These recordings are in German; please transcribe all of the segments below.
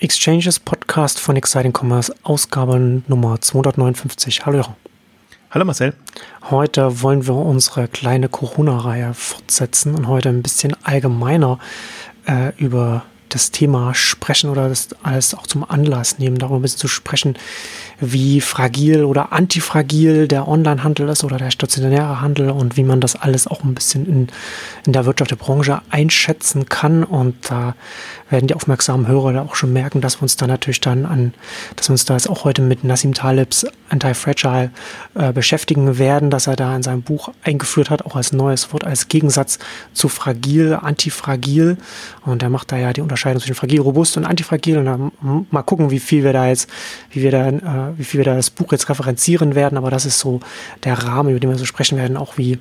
Exchanges Podcast von Exciting Commerce, Ausgabe Nummer 259. Hallo Jochen. Hallo Marcel. Heute wollen wir unsere kleine Corona-Reihe fortsetzen und heute ein bisschen allgemeiner äh, über das Thema sprechen oder das alles auch zum Anlass nehmen, darüber ein bisschen zu sprechen, wie fragil oder antifragil der Onlinehandel ist oder der stationäre Handel und wie man das alles auch ein bisschen in, in der Wirtschaft der Branche einschätzen kann. Und da werden die aufmerksamen Hörer da auch schon merken, dass wir uns da natürlich dann an, dass wir uns da jetzt auch heute mit Nassim Talibs Anti-Fragile äh, beschäftigen werden, dass er da in seinem Buch eingeführt hat, auch als neues Wort, als Gegensatz zu fragil, antifragil. Und er macht da ja die Unterscheidung zwischen fragil, robust und antifragil. Und dann mal gucken, wie viel wir da jetzt, wie wir da, äh, wie viel wir da das Buch jetzt referenzieren werden. Aber das ist so der Rahmen, über den wir so sprechen werden, auch wie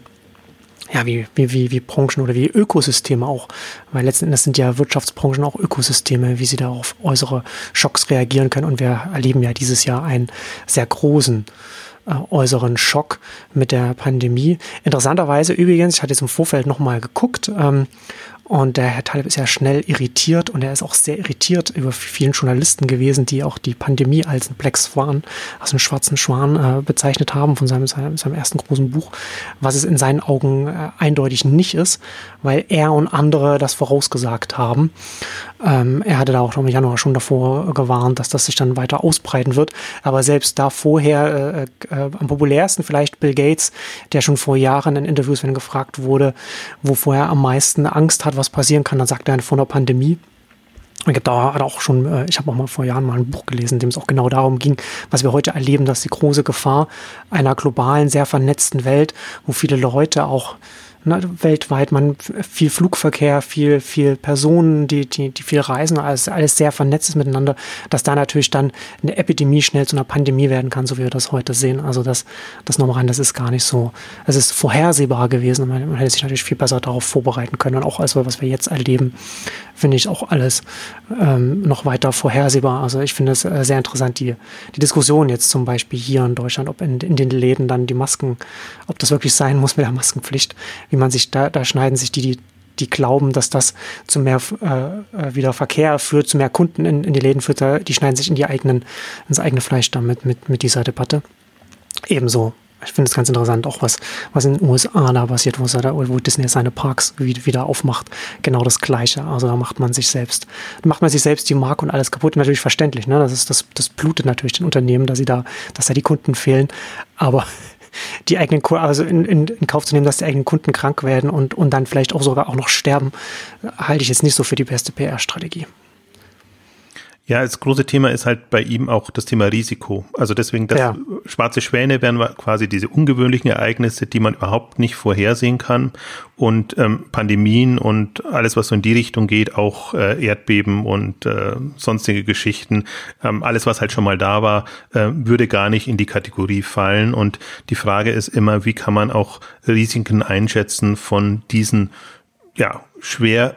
ja, wie, wie, wie, wie Branchen oder wie Ökosysteme auch. Weil letzten Endes sind ja Wirtschaftsbranchen auch Ökosysteme, wie sie da auf äußere Schocks reagieren können. Und wir erleben ja dieses Jahr einen sehr großen äh, äußeren Schock mit der Pandemie. Interessanterweise übrigens, ich hatte jetzt im Vorfeld nochmal geguckt, ähm, und der Herr Taleb ist ja schnell irritiert und er ist auch sehr irritiert über vielen Journalisten gewesen, die auch die Pandemie als ein Black Swan, als einen schwarzen Schwan äh, bezeichnet haben von seinem, seinem, seinem, ersten großen Buch, was es in seinen Augen äh, eindeutig nicht ist, weil er und andere das vorausgesagt haben. Ähm, er hatte da auch im Januar schon davor gewarnt, dass das sich dann weiter ausbreiten wird. Aber selbst da vorher, äh, äh, am populärsten vielleicht Bill Gates, der schon vor Jahren in Interviews, wenn gefragt wurde, wovor er am meisten Angst hat, was passieren kann, dann sagt er von der Pandemie. Ich da hat auch schon, äh, ich habe auch mal vor Jahren mal ein Buch gelesen, in dem es auch genau darum ging, was wir heute erleben, dass die große Gefahr einer globalen, sehr vernetzten Welt, wo viele Leute auch ne, weltweit, man viel Flugverkehr, viel, viel Personen, die, die, die viel reisen, alles, alles sehr vernetzt ist miteinander, dass da natürlich dann eine Epidemie schnell zu einer Pandemie werden kann, so wie wir das heute sehen. Also das, das nochmal rein, das ist gar nicht so, es ist vorhersehbar gewesen. Man, man hätte sich natürlich viel besser darauf vorbereiten können. Und auch also, was wir jetzt erleben, finde ich auch alles ähm, noch weiter vorhersehbar. Also ich finde es äh, sehr interessant, die, die Diskussion jetzt zum Beispiel hier in Deutschland, ob in, in den Läden dann die Masken, ob das wirklich sein muss mit der Maskenpflicht, wie man sich da, da schneiden sich die, die die glauben, dass das zu mehr äh, äh, wieder Verkehr führt, zu mehr Kunden in, in die Läden führt, die schneiden sich in die eigenen, ins eigene Fleisch damit mit, mit dieser Debatte. Ebenso ich finde es ganz interessant, auch was, was in den USA da passiert, wo, da, wo Disney seine Parks wieder aufmacht. Genau das Gleiche. Also da macht man sich selbst, macht man sich selbst die Marke und alles kaputt. Natürlich verständlich, ne? Das ist, das, das blutet natürlich den Unternehmen, dass sie da, dass da die Kunden fehlen. Aber die eigenen, also in, in, in Kauf zu nehmen, dass die eigenen Kunden krank werden und, und dann vielleicht auch sogar auch noch sterben, halte ich jetzt nicht so für die beste PR-Strategie. Ja, das große Thema ist halt bei ihm auch das Thema Risiko. Also deswegen, das ja. schwarze Schwäne wären quasi diese ungewöhnlichen Ereignisse, die man überhaupt nicht vorhersehen kann. Und ähm, Pandemien und alles, was so in die Richtung geht, auch äh, Erdbeben und äh, sonstige Geschichten, ähm, alles, was halt schon mal da war, äh, würde gar nicht in die Kategorie fallen. Und die Frage ist immer, wie kann man auch Risiken einschätzen von diesen, ja, schwer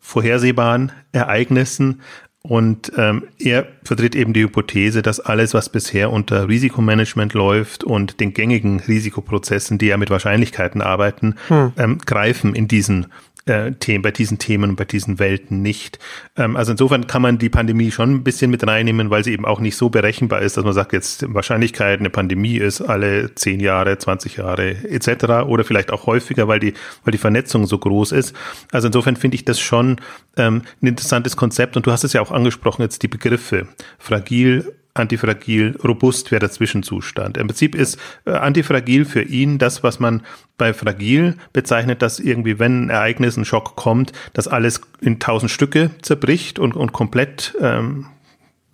vorhersehbaren Ereignissen, und ähm, er vertritt eben die Hypothese, dass alles, was bisher unter Risikomanagement läuft und den gängigen Risikoprozessen, die ja mit Wahrscheinlichkeiten arbeiten, hm. ähm, greifen in diesen äh, Themen, bei diesen Themen und bei diesen Welten nicht. Ähm, also insofern kann man die Pandemie schon ein bisschen mit reinnehmen, weil sie eben auch nicht so berechenbar ist, dass man sagt, jetzt Wahrscheinlichkeit, eine Pandemie ist alle zehn Jahre, 20 Jahre etc. oder vielleicht auch häufiger, weil die, weil die Vernetzung so groß ist. Also insofern finde ich das schon ähm, ein interessantes Konzept und du hast es ja auch angesprochen, jetzt die Begriffe fragil, antifragil, robust wäre der Zwischenzustand. Im Prinzip ist äh, antifragil für ihn das, was man bei fragil bezeichnet, dass irgendwie, wenn ein Ereignis, ein Schock kommt, dass alles in tausend Stücke zerbricht und, und komplett ähm,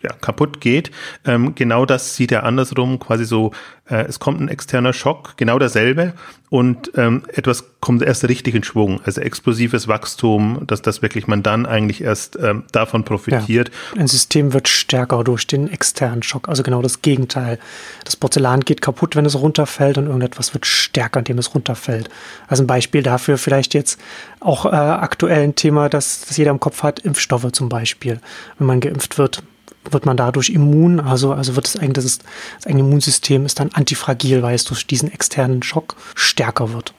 ja, kaputt geht. Ähm, genau das sieht er andersrum, quasi so, äh, es kommt ein externer Schock, genau derselbe und ähm, etwas kommt erst richtig in Schwung, also explosives Wachstum, dass das wirklich man dann eigentlich erst ähm, davon profitiert. Ja, ein System wird stärker durch den externen Schock, also genau das Gegenteil. Das Porzellan geht kaputt, wenn es runterfällt und irgendetwas wird stärker, indem es runterfällt. Also ein Beispiel dafür vielleicht jetzt auch äh, aktuell ein Thema, das, das jeder im Kopf hat, Impfstoffe zum Beispiel. Wenn man geimpft wird, wird man dadurch immun, also, also wird das eigene, das, das eigene Immunsystem ist dann antifragil, weil es durch diesen externen Schock stärker wird.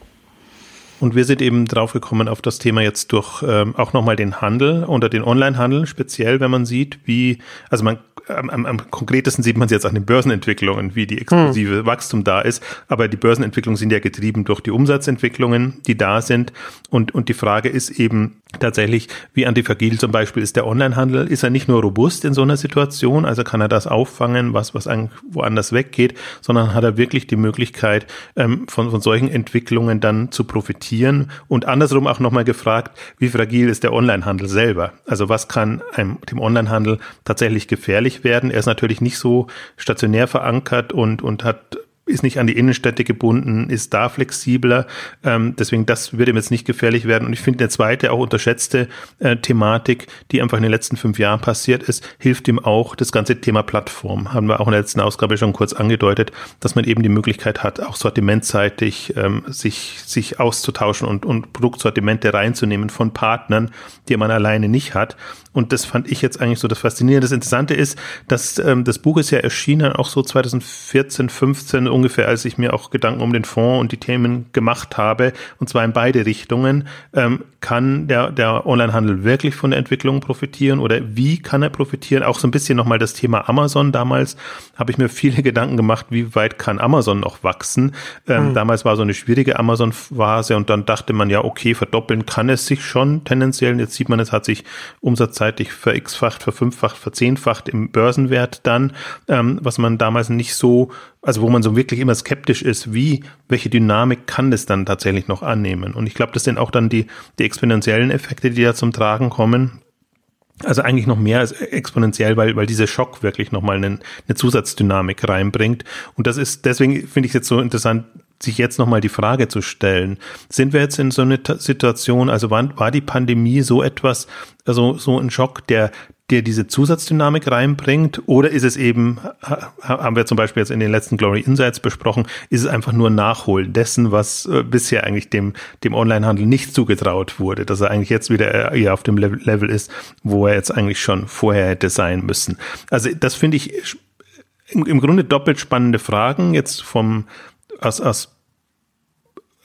Und wir sind eben drauf gekommen auf das Thema jetzt durch ähm, auch nochmal den Handel oder den Onlinehandel, speziell wenn man sieht, wie, also man am, am, am konkretesten sieht man es jetzt an den Börsenentwicklungen, wie die explosive hm. Wachstum da ist. Aber die Börsenentwicklungen sind ja getrieben durch die Umsatzentwicklungen, die da sind. Und, und die Frage ist eben tatsächlich, wie antifragil zum Beispiel ist der Onlinehandel? Ist er nicht nur robust in so einer Situation, also kann er das auffangen, was, was woanders weggeht, sondern hat er wirklich die Möglichkeit, ähm, von, von solchen Entwicklungen dann zu profitieren? Und andersrum auch nochmal gefragt, wie fragil ist der Onlinehandel selber? Also was kann einem, dem Onlinehandel tatsächlich gefährlich werden. Er ist natürlich nicht so stationär verankert und, und hat ist nicht an die Innenstädte gebunden, ist da flexibler. Ähm, deswegen, das wird ihm jetzt nicht gefährlich werden. Und ich finde, eine zweite, auch unterschätzte äh, Thematik, die einfach in den letzten fünf Jahren passiert ist, hilft ihm auch das ganze Thema Plattform. Haben wir auch in der letzten Ausgabe schon kurz angedeutet, dass man eben die Möglichkeit hat, auch sortimentseitig ähm, sich, sich auszutauschen und, und Produktsortimente reinzunehmen von Partnern, die man alleine nicht hat. Und das fand ich jetzt eigentlich so das Faszinierende. Das Interessante ist, dass ähm, das Buch ist ja erschienen, auch so 2014, 15 ungefähr, als ich mir auch Gedanken um den Fonds und die Themen gemacht habe, und zwar in beide Richtungen. Ähm, kann der, der Onlinehandel wirklich von der Entwicklung profitieren oder wie kann er profitieren? Auch so ein bisschen nochmal das Thema Amazon. Damals habe ich mir viele Gedanken gemacht, wie weit kann Amazon noch wachsen? Ähm, mhm. Damals war so eine schwierige Amazon-Phase und dann dachte man ja, okay, verdoppeln kann es sich schon tendenziell. Jetzt sieht man, es hat sich umsatzseitig ver-x-facht, ver-fünffacht, ver-zehnfacht im Börsenwert dann, ähm, was man damals nicht so also wo man so wirklich immer skeptisch ist, wie, welche Dynamik kann das dann tatsächlich noch annehmen? Und ich glaube, das sind auch dann die, die exponentiellen Effekte, die da zum Tragen kommen. Also eigentlich noch mehr als exponentiell, weil, weil dieser Schock wirklich nochmal eine, eine Zusatzdynamik reinbringt. Und das ist, deswegen finde ich es jetzt so interessant, sich jetzt nochmal die Frage zu stellen, sind wir jetzt in so eine Situation, also war, war die Pandemie so etwas, also so ein Schock, der, der diese Zusatzdynamik reinbringt? Oder ist es eben, haben wir zum Beispiel jetzt in den letzten Glory Insights besprochen, ist es einfach nur Nachholen dessen, was äh, bisher eigentlich dem, dem Onlinehandel nicht zugetraut wurde, dass er eigentlich jetzt wieder eher auf dem Level ist, wo er jetzt eigentlich schon vorher hätte sein müssen. Also das finde ich im, Grunde doppelt spannende Fragen jetzt vom, aus, aus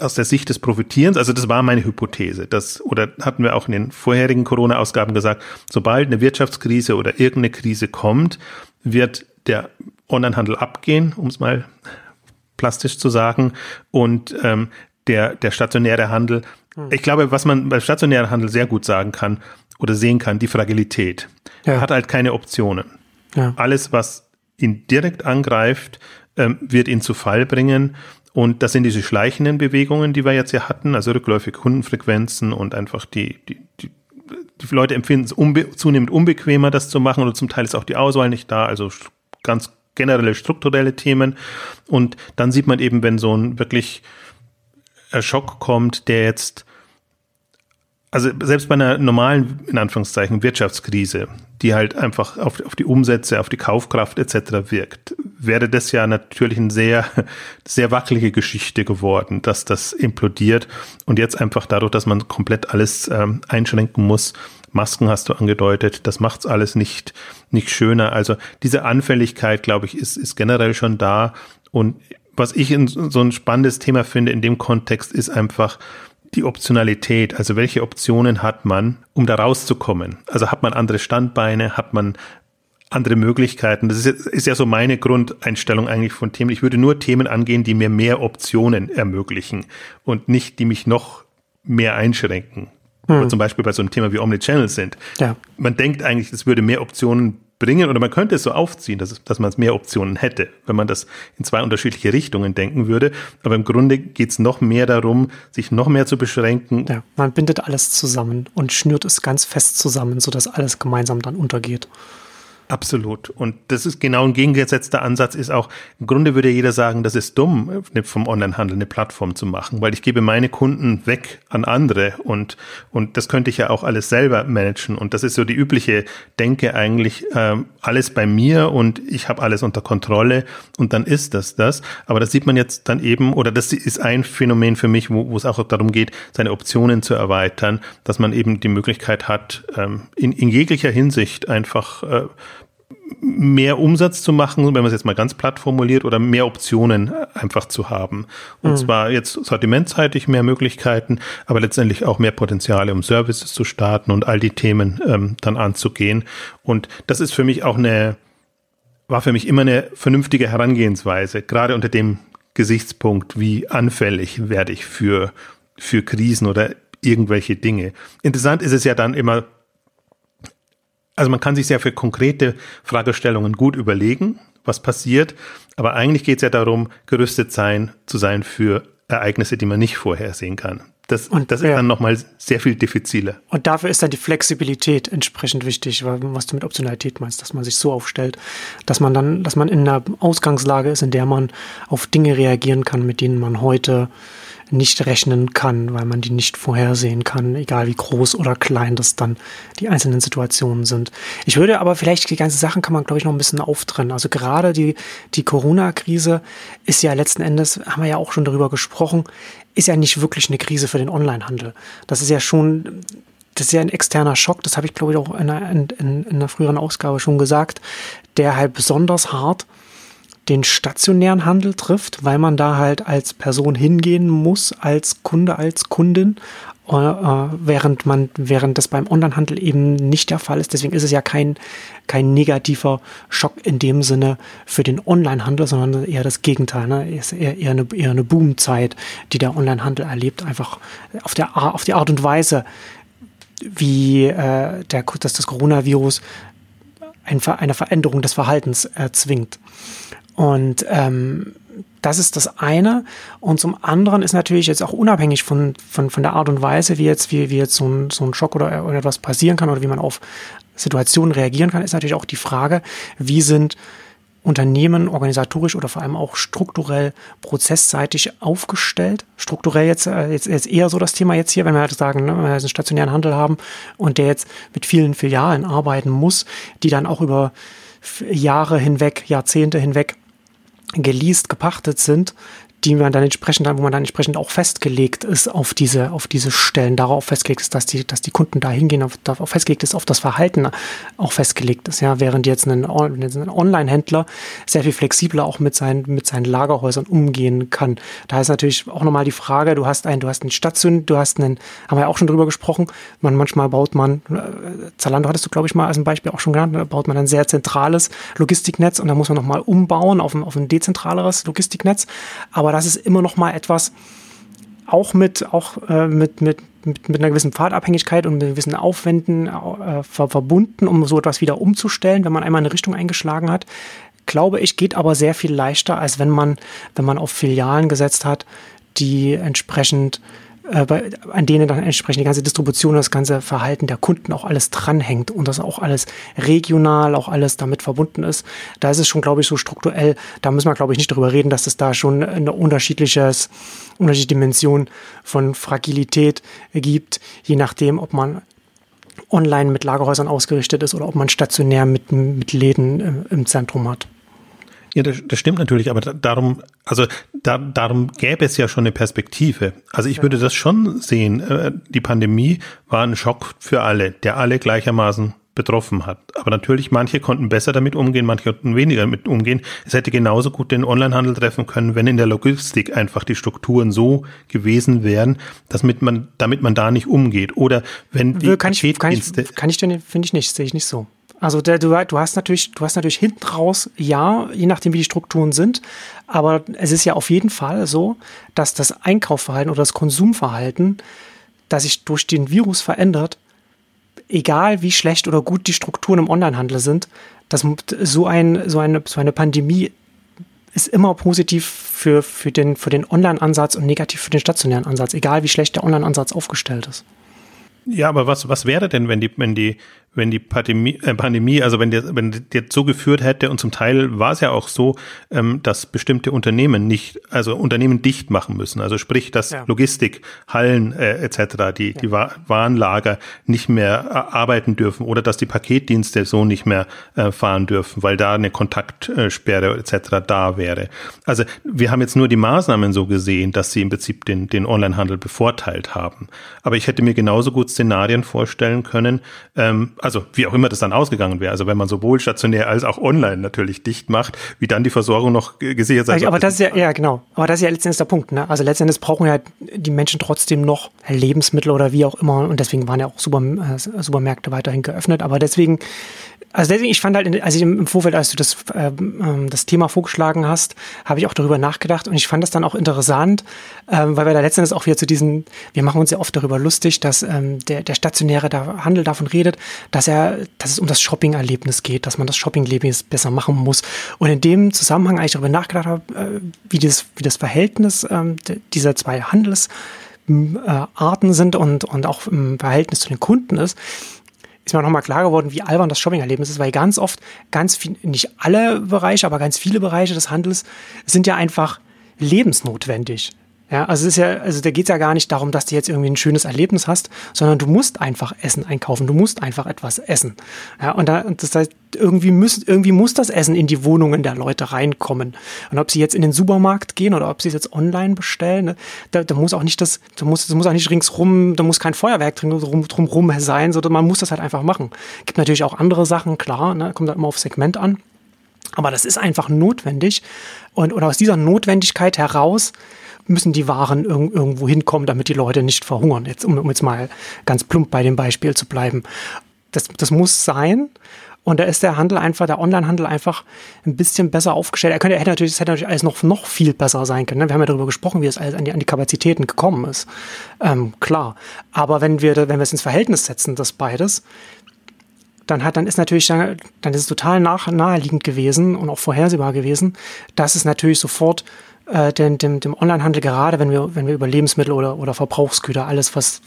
aus der Sicht des Profitierens, also das war meine Hypothese, das, oder hatten wir auch in den vorherigen Corona-Ausgaben gesagt, sobald eine Wirtschaftskrise oder irgendeine Krise kommt, wird der Onlinehandel abgehen, um es mal plastisch zu sagen, und ähm, der, der stationäre Handel, hm. ich glaube, was man beim stationären Handel sehr gut sagen kann oder sehen kann, die Fragilität. Ja. Er hat halt keine Optionen. Ja. Alles, was ihn direkt angreift, ähm, wird ihn zu Fall bringen und das sind diese schleichenden Bewegungen, die wir jetzt hier hatten, also rückläufige Kundenfrequenzen und einfach die, die, die, die Leute empfinden es unbe zunehmend unbequemer, das zu machen oder zum Teil ist auch die Auswahl nicht da, also ganz generelle strukturelle Themen. Und dann sieht man eben, wenn so ein wirklich Schock kommt, der jetzt also selbst bei einer normalen, in Anführungszeichen, Wirtschaftskrise, die halt einfach auf, auf die Umsätze, auf die Kaufkraft etc. wirkt, wäre das ja natürlich eine sehr, sehr wackelige Geschichte geworden, dass das implodiert und jetzt einfach dadurch, dass man komplett alles ähm, einschränken muss, Masken hast du angedeutet, das macht's alles nicht, nicht schöner. Also diese Anfälligkeit, glaube ich, ist, ist generell schon da und was ich in so ein spannendes Thema finde in dem Kontext ist einfach, die Optionalität, also welche Optionen hat man, um da rauszukommen? Also hat man andere Standbeine, hat man andere Möglichkeiten? Das ist, ist ja so meine Grundeinstellung eigentlich von Themen. Ich würde nur Themen angehen, die mir mehr Optionen ermöglichen und nicht, die mich noch mehr einschränken. Hm. Zum Beispiel bei so einem Thema wie Omnichannel sind. Ja. Man denkt eigentlich, es würde mehr Optionen bringen oder man könnte es so aufziehen, dass, dass man es mehr Optionen hätte, wenn man das in zwei unterschiedliche Richtungen denken würde. Aber im Grunde geht es noch mehr darum, sich noch mehr zu beschränken. Ja, man bindet alles zusammen und schnürt es ganz fest zusammen, sodass alles gemeinsam dann untergeht. Absolut. Und das ist genau ein gegengesetzter Ansatz ist auch, im Grunde würde jeder sagen, das ist dumm, vom Onlinehandel eine Plattform zu machen, weil ich gebe meine Kunden weg an andere und, und das könnte ich ja auch alles selber managen. Und das ist so die übliche Denke eigentlich, äh, alles bei mir und ich habe alles unter Kontrolle und dann ist das das. Aber das sieht man jetzt dann eben, oder das ist ein Phänomen für mich, wo, wo es auch darum geht, seine Optionen zu erweitern, dass man eben die Möglichkeit hat, ähm, in, in jeglicher Hinsicht einfach äh, mehr Umsatz zu machen, wenn man es jetzt mal ganz platt formuliert, oder mehr Optionen einfach zu haben. Und mhm. zwar jetzt sortimentseitig mehr Möglichkeiten, aber letztendlich auch mehr Potenziale, um Services zu starten und all die Themen ähm, dann anzugehen. Und das ist für mich auch eine, war für mich immer eine vernünftige Herangehensweise, gerade unter dem Gesichtspunkt, wie anfällig werde ich für, für Krisen oder irgendwelche Dinge. Interessant ist es ja dann immer, also man kann sich sehr für konkrete Fragestellungen gut überlegen, was passiert, aber eigentlich geht es ja darum, gerüstet sein, zu sein für Ereignisse, die man nicht vorhersehen kann. Das, und, das ist ja. dann nochmal sehr viel diffiziler. Und dafür ist dann die Flexibilität entsprechend wichtig, was du mit Optionalität meinst, dass man sich so aufstellt, dass man dann, dass man in einer Ausgangslage ist, in der man auf Dinge reagieren kann, mit denen man heute nicht rechnen kann, weil man die nicht vorhersehen kann, egal wie groß oder klein das dann die einzelnen Situationen sind. Ich würde aber vielleicht die ganze Sachen kann man, glaube ich, noch ein bisschen auftrennen. Also gerade die, die Corona-Krise ist ja letzten Endes, haben wir ja auch schon darüber gesprochen, ist ja nicht wirklich eine Krise für den Onlinehandel. Das ist ja schon, das ist ja ein externer Schock, das habe ich, glaube ich, auch in einer, in, in einer früheren Ausgabe schon gesagt, der halt besonders hart den stationären Handel trifft, weil man da halt als Person hingehen muss, als Kunde, als Kundin, äh, während man, während das beim Onlinehandel eben nicht der Fall ist. Deswegen ist es ja kein, kein negativer Schock in dem Sinne für den Onlinehandel, sondern eher das Gegenteil. Ne? Ist eher, eher eine, eher eine Boomzeit, die der Onlinehandel erlebt, einfach auf der, auf die Art und Weise, wie äh, der, dass das Coronavirus ein, eine Veränderung des Verhaltens erzwingt. Und ähm, das ist das eine. Und zum anderen ist natürlich jetzt auch unabhängig von, von, von der Art und Weise, wie jetzt, wie, wie jetzt so ein, so ein Schock oder, oder etwas passieren kann oder wie man auf Situationen reagieren kann, ist natürlich auch die Frage, wie sind Unternehmen organisatorisch oder vor allem auch strukturell prozessseitig aufgestellt. Strukturell jetzt, äh, jetzt, jetzt eher so das Thema jetzt hier, wenn wir halt sagen, ne, wenn wir einen stationären Handel haben und der jetzt mit vielen Filialen arbeiten muss, die dann auch über Jahre hinweg, Jahrzehnte hinweg geleast, gepachtet sind, die man dann entsprechend, wo man dann entsprechend auch festgelegt ist auf diese, auf diese Stellen, darauf festgelegt ist, dass die, dass die Kunden da hingehen, auf, darauf festgelegt ist, auf das Verhalten auch festgelegt ist, ja, während jetzt ein, Online-Händler sehr viel flexibler auch mit seinen, mit seinen Lagerhäusern umgehen kann. Da ist natürlich auch nochmal die Frage, du hast ein, du hast einen Station, du hast einen, haben wir ja auch schon drüber gesprochen, man, manchmal baut man, äh, Zalando hattest du, glaube ich, mal als ein Beispiel auch schon genannt, baut man ein sehr zentrales Logistiknetz und da muss man nochmal umbauen auf ein, auf ein dezentraleres Logistiknetz. Aber aber das ist immer noch mal etwas, auch mit, auch, äh, mit, mit, mit, mit einer gewissen Pfadabhängigkeit und mit gewissen Aufwänden äh, verbunden, um so etwas wieder umzustellen, wenn man einmal eine Richtung eingeschlagen hat. Glaube ich, geht aber sehr viel leichter, als wenn man, wenn man auf Filialen gesetzt hat, die entsprechend äh, bei, an denen dann entsprechend die ganze Distribution, das ganze Verhalten der Kunden auch alles dranhängt und das auch alles regional, auch alles damit verbunden ist. Da ist es schon, glaube ich, so strukturell, da müssen wir, glaube ich, nicht darüber reden, dass es da schon eine unterschiedliches, unterschiedliche Dimension von Fragilität gibt, je nachdem, ob man online mit Lagerhäusern ausgerichtet ist oder ob man stationär mit, mit Läden im, im Zentrum hat. Ja, das, das stimmt natürlich, aber darum, also da, darum gäbe es ja schon eine Perspektive. Also ich ja. würde das schon sehen. Äh, die Pandemie war ein Schock für alle, der alle gleichermaßen betroffen hat. Aber natürlich, manche konnten besser damit umgehen, manche konnten weniger damit umgehen. Es hätte genauso gut den Onlinehandel treffen können, wenn in der Logistik einfach die Strukturen so gewesen wären, dass mit man, damit man da nicht umgeht. Oder wenn die kann ich, kann ich, kann ich finde ich nicht, sehe ich nicht so. Also der, du, du hast natürlich, du hast natürlich hinten raus, ja, je nachdem wie die Strukturen sind, aber es ist ja auf jeden Fall so, dass das Einkaufsverhalten oder das Konsumverhalten, das sich durch den Virus verändert, egal wie schlecht oder gut die Strukturen im Onlinehandel sind, dass so, ein, so, eine, so eine Pandemie ist immer positiv für, für den, für den Online-Ansatz und negativ für den stationären Ansatz, egal wie schlecht der Online-Ansatz aufgestellt ist. Ja, aber was, was wäre denn, wenn die, wenn die, wenn die Pandemie, äh, Pandemie also wenn der, wenn der so geführt hätte und zum Teil war es ja auch so, ähm, dass bestimmte Unternehmen nicht, also Unternehmen dicht machen müssen. Also sprich, dass ja. Logistik, Hallen äh, etc., die, ja. die Warenlager nicht mehr äh, arbeiten dürfen oder dass die Paketdienste so nicht mehr äh, fahren dürfen, weil da eine Kontaktsperre etc. da wäre. Also wir haben jetzt nur die Maßnahmen so gesehen, dass sie im Prinzip den, den Onlinehandel bevorteilt haben. Aber ich hätte mir genauso gut Szenarien vorstellen können, ähm, also wie auch immer das dann ausgegangen wäre. Also wenn man sowohl stationär als auch online natürlich dicht macht, wie dann die Versorgung noch gesichert sein soll. Aber das ist ja, ja genau. Aber das ist ja letztendlich der Punkt. Ne? Also letztendlich brauchen ja die Menschen trotzdem noch Lebensmittel oder wie auch immer. Und deswegen waren ja auch Super, äh, Supermärkte weiterhin geöffnet. Aber deswegen also deswegen, ich fand halt, als ich im Vorfeld, als du das, ähm, das Thema vorgeschlagen hast, habe ich auch darüber nachgedacht und ich fand das dann auch interessant, ähm, weil wir da letztendlich auch wieder zu diesen, wir machen uns ja oft darüber lustig, dass ähm, der, der stationäre Handel davon redet, dass er, dass es um das Shopping-Erlebnis geht, dass man das Shopping-Erlebnis besser machen muss. Und in dem Zusammenhang, als ich darüber nachgedacht habe, äh, wie, das, wie das Verhältnis ähm, dieser zwei Handelsarten sind und, und auch im Verhältnis zu den Kunden ist, ist mir nochmal klar geworden, wie albern das Shopping-Erlebnis ist, weil ganz oft, ganz viel, nicht alle Bereiche, aber ganz viele Bereiche des Handels sind ja einfach lebensnotwendig. Ja, also es ist ja, also da geht es ja gar nicht darum, dass du jetzt irgendwie ein schönes Erlebnis hast, sondern du musst einfach Essen einkaufen, du musst einfach etwas essen. Ja, und da, das heißt, irgendwie muss, irgendwie muss das Essen in die Wohnungen der Leute reinkommen. Und ob sie jetzt in den Supermarkt gehen oder ob sie es jetzt online bestellen, ne, da, da muss auch nicht das, da muss, das muss auch nicht ringsrum, da muss kein Feuerwerk drum, drumrum sein, sondern man muss das halt einfach machen. Gibt natürlich auch andere Sachen, klar, ne, kommt halt immer auf Segment an. Aber das ist einfach notwendig. Und, und aus dieser Notwendigkeit heraus müssen die Waren irg irgendwo hinkommen, damit die Leute nicht verhungern. Jetzt, um, um jetzt mal ganz plump bei dem Beispiel zu bleiben. Das, das muss sein. Und da ist der Handel einfach, der Onlinehandel einfach ein bisschen besser aufgestellt. Er könnte, er hätte natürlich, es hätte natürlich alles noch, noch viel besser sein können. Ne? Wir haben ja darüber gesprochen, wie es alles an die, an die Kapazitäten gekommen ist. Ähm, klar. Aber wenn wir, wenn wir es ins Verhältnis setzen, das beides, dann hat, dann ist natürlich, dann, dann ist es total nach, naheliegend gewesen und auch vorhersehbar gewesen, dass es natürlich sofort äh, dem, dem, dem Onlinehandel, gerade wenn wir, wenn wir über Lebensmittel oder, oder Verbrauchsgüter, alles, was,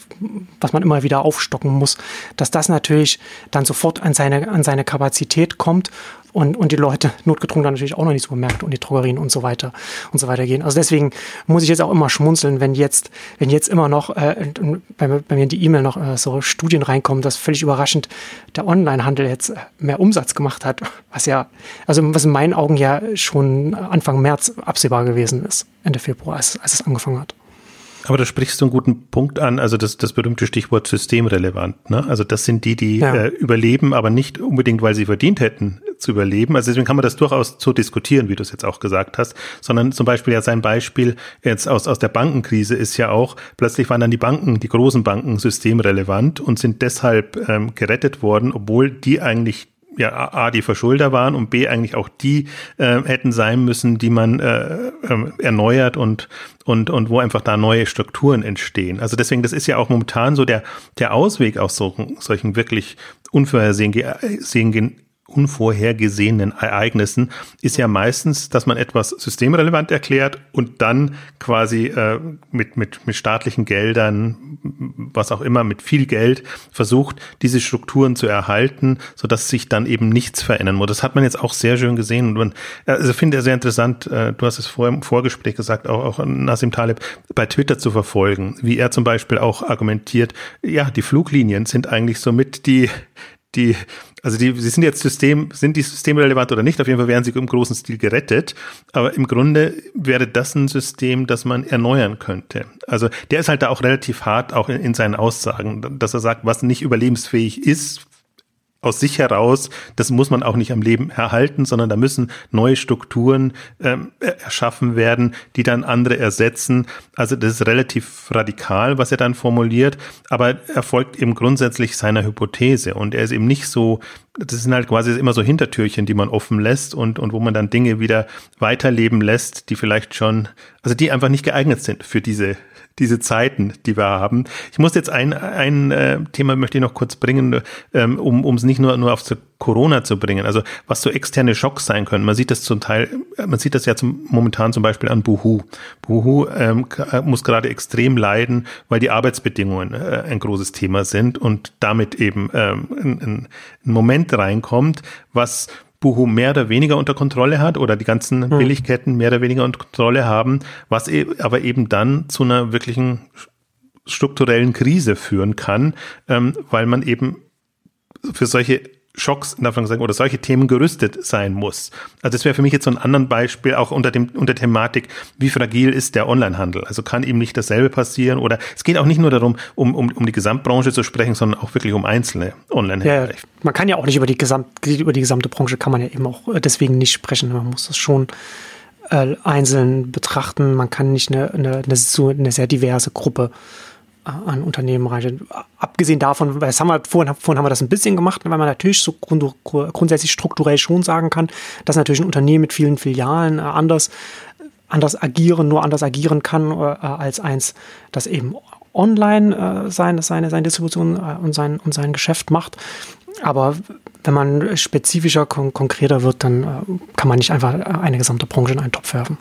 was man immer wieder aufstocken muss, dass das natürlich dann sofort an seine, an seine Kapazität kommt und, und die Leute notgedrungen dann natürlich auch noch in die Supermärkte und die Drogerien und so weiter und so weiter gehen. Also deswegen muss ich jetzt auch immer schmunzeln, wenn jetzt, wenn jetzt immer noch äh, bei, bei mir in die E-Mail noch äh, so Studien reinkommen, dass völlig überraschend der Onlinehandel jetzt mehr Umsatz gemacht hat, was ja, also was in meinen Augen ja schon Anfang März absehbar gewesen ist, Ende Februar, als, als es angefangen hat. Aber da sprichst du einen guten Punkt an, also das, das berühmte Stichwort systemrelevant. Ne? Also das sind die, die ja. äh, überleben, aber nicht unbedingt, weil sie verdient hätten zu überleben. Also deswegen kann man das durchaus so diskutieren, wie du es jetzt auch gesagt hast, sondern zum Beispiel ja sein Beispiel jetzt aus, aus der Bankenkrise ist ja auch, plötzlich waren dann die Banken, die großen Banken systemrelevant und sind deshalb ähm, gerettet worden, obwohl die eigentlich ja A, die Verschulder waren und B, eigentlich auch die äh, hätten sein müssen, die man äh, äh, erneuert und, und, und wo einfach da neue Strukturen entstehen. Also deswegen, das ist ja auch momentan so der, der Ausweg aus so, solchen wirklich unvorhersehenen unvorhergesehenen Ereignissen ist ja meistens, dass man etwas systemrelevant erklärt und dann quasi äh, mit, mit, mit staatlichen Geldern, was auch immer, mit viel Geld versucht, diese Strukturen zu erhalten, so dass sich dann eben nichts verändern muss. Das hat man jetzt auch sehr schön gesehen und man, also finde ich sehr interessant, äh, du hast es vor im Vorgespräch gesagt, auch, auch Nassim Taleb bei Twitter zu verfolgen, wie er zum Beispiel auch argumentiert, ja, die Fluglinien sind eigentlich somit die, die, also die, sie sind jetzt System, sind die systemrelevant oder nicht? Auf jeden Fall werden sie im großen Stil gerettet. Aber im Grunde wäre das ein System, das man erneuern könnte. Also der ist halt da auch relativ hart, auch in, in seinen Aussagen, dass er sagt, was nicht überlebensfähig ist, aus sich heraus, das muss man auch nicht am Leben erhalten, sondern da müssen neue Strukturen ähm, erschaffen werden, die dann andere ersetzen. Also das ist relativ radikal, was er dann formuliert, aber er folgt eben grundsätzlich seiner Hypothese und er ist eben nicht so, das sind halt quasi immer so Hintertürchen, die man offen lässt und, und wo man dann Dinge wieder weiterleben lässt, die vielleicht schon, also die einfach nicht geeignet sind für diese diese Zeiten, die wir haben. Ich muss jetzt ein, ein äh, Thema möchte ich noch kurz bringen, ähm, um es nicht nur, nur auf Corona zu bringen. Also was so externe Schocks sein können. Man sieht das zum Teil, man sieht das ja zum, momentan zum Beispiel an Buhu. Buhu ähm, äh, muss gerade extrem leiden, weil die Arbeitsbedingungen äh, ein großes Thema sind und damit eben ähm, ein, ein Moment reinkommt, was Buhu mehr oder weniger unter Kontrolle hat oder die ganzen hm. Billigketten mehr oder weniger unter Kontrolle haben, was e aber eben dann zu einer wirklichen strukturellen Krise führen kann, ähm, weil man eben für solche Schocks man sagen, oder solche Themen gerüstet sein muss. Also das wäre für mich jetzt so ein anderes Beispiel, auch unter dem unter Thematik, wie fragil ist der Onlinehandel? Also kann ihm nicht dasselbe passieren oder es geht auch nicht nur darum, um, um, um die Gesamtbranche zu sprechen, sondern auch wirklich um einzelne Online-Händler. Ja, man kann ja auch nicht über die, Gesamt, über die gesamte Branche kann man ja eben auch deswegen nicht sprechen. Man muss das schon äh, einzeln betrachten. Man kann nicht eine, eine, eine, eine sehr diverse Gruppe an Unternehmen rein. Abgesehen davon, weil das haben wir vorhin, vorhin haben wir das ein bisschen gemacht, weil man natürlich so grund, grundsätzlich strukturell schon sagen kann, dass natürlich ein Unternehmen mit vielen Filialen äh, anders, anders agieren, nur anders agieren kann äh, als eins, das eben online äh, seine, seine, seine Distribution und, sein, und sein Geschäft macht. Aber wenn man spezifischer, kon konkreter wird, dann kann man nicht einfach eine gesamte Branche in einen Topf werfen.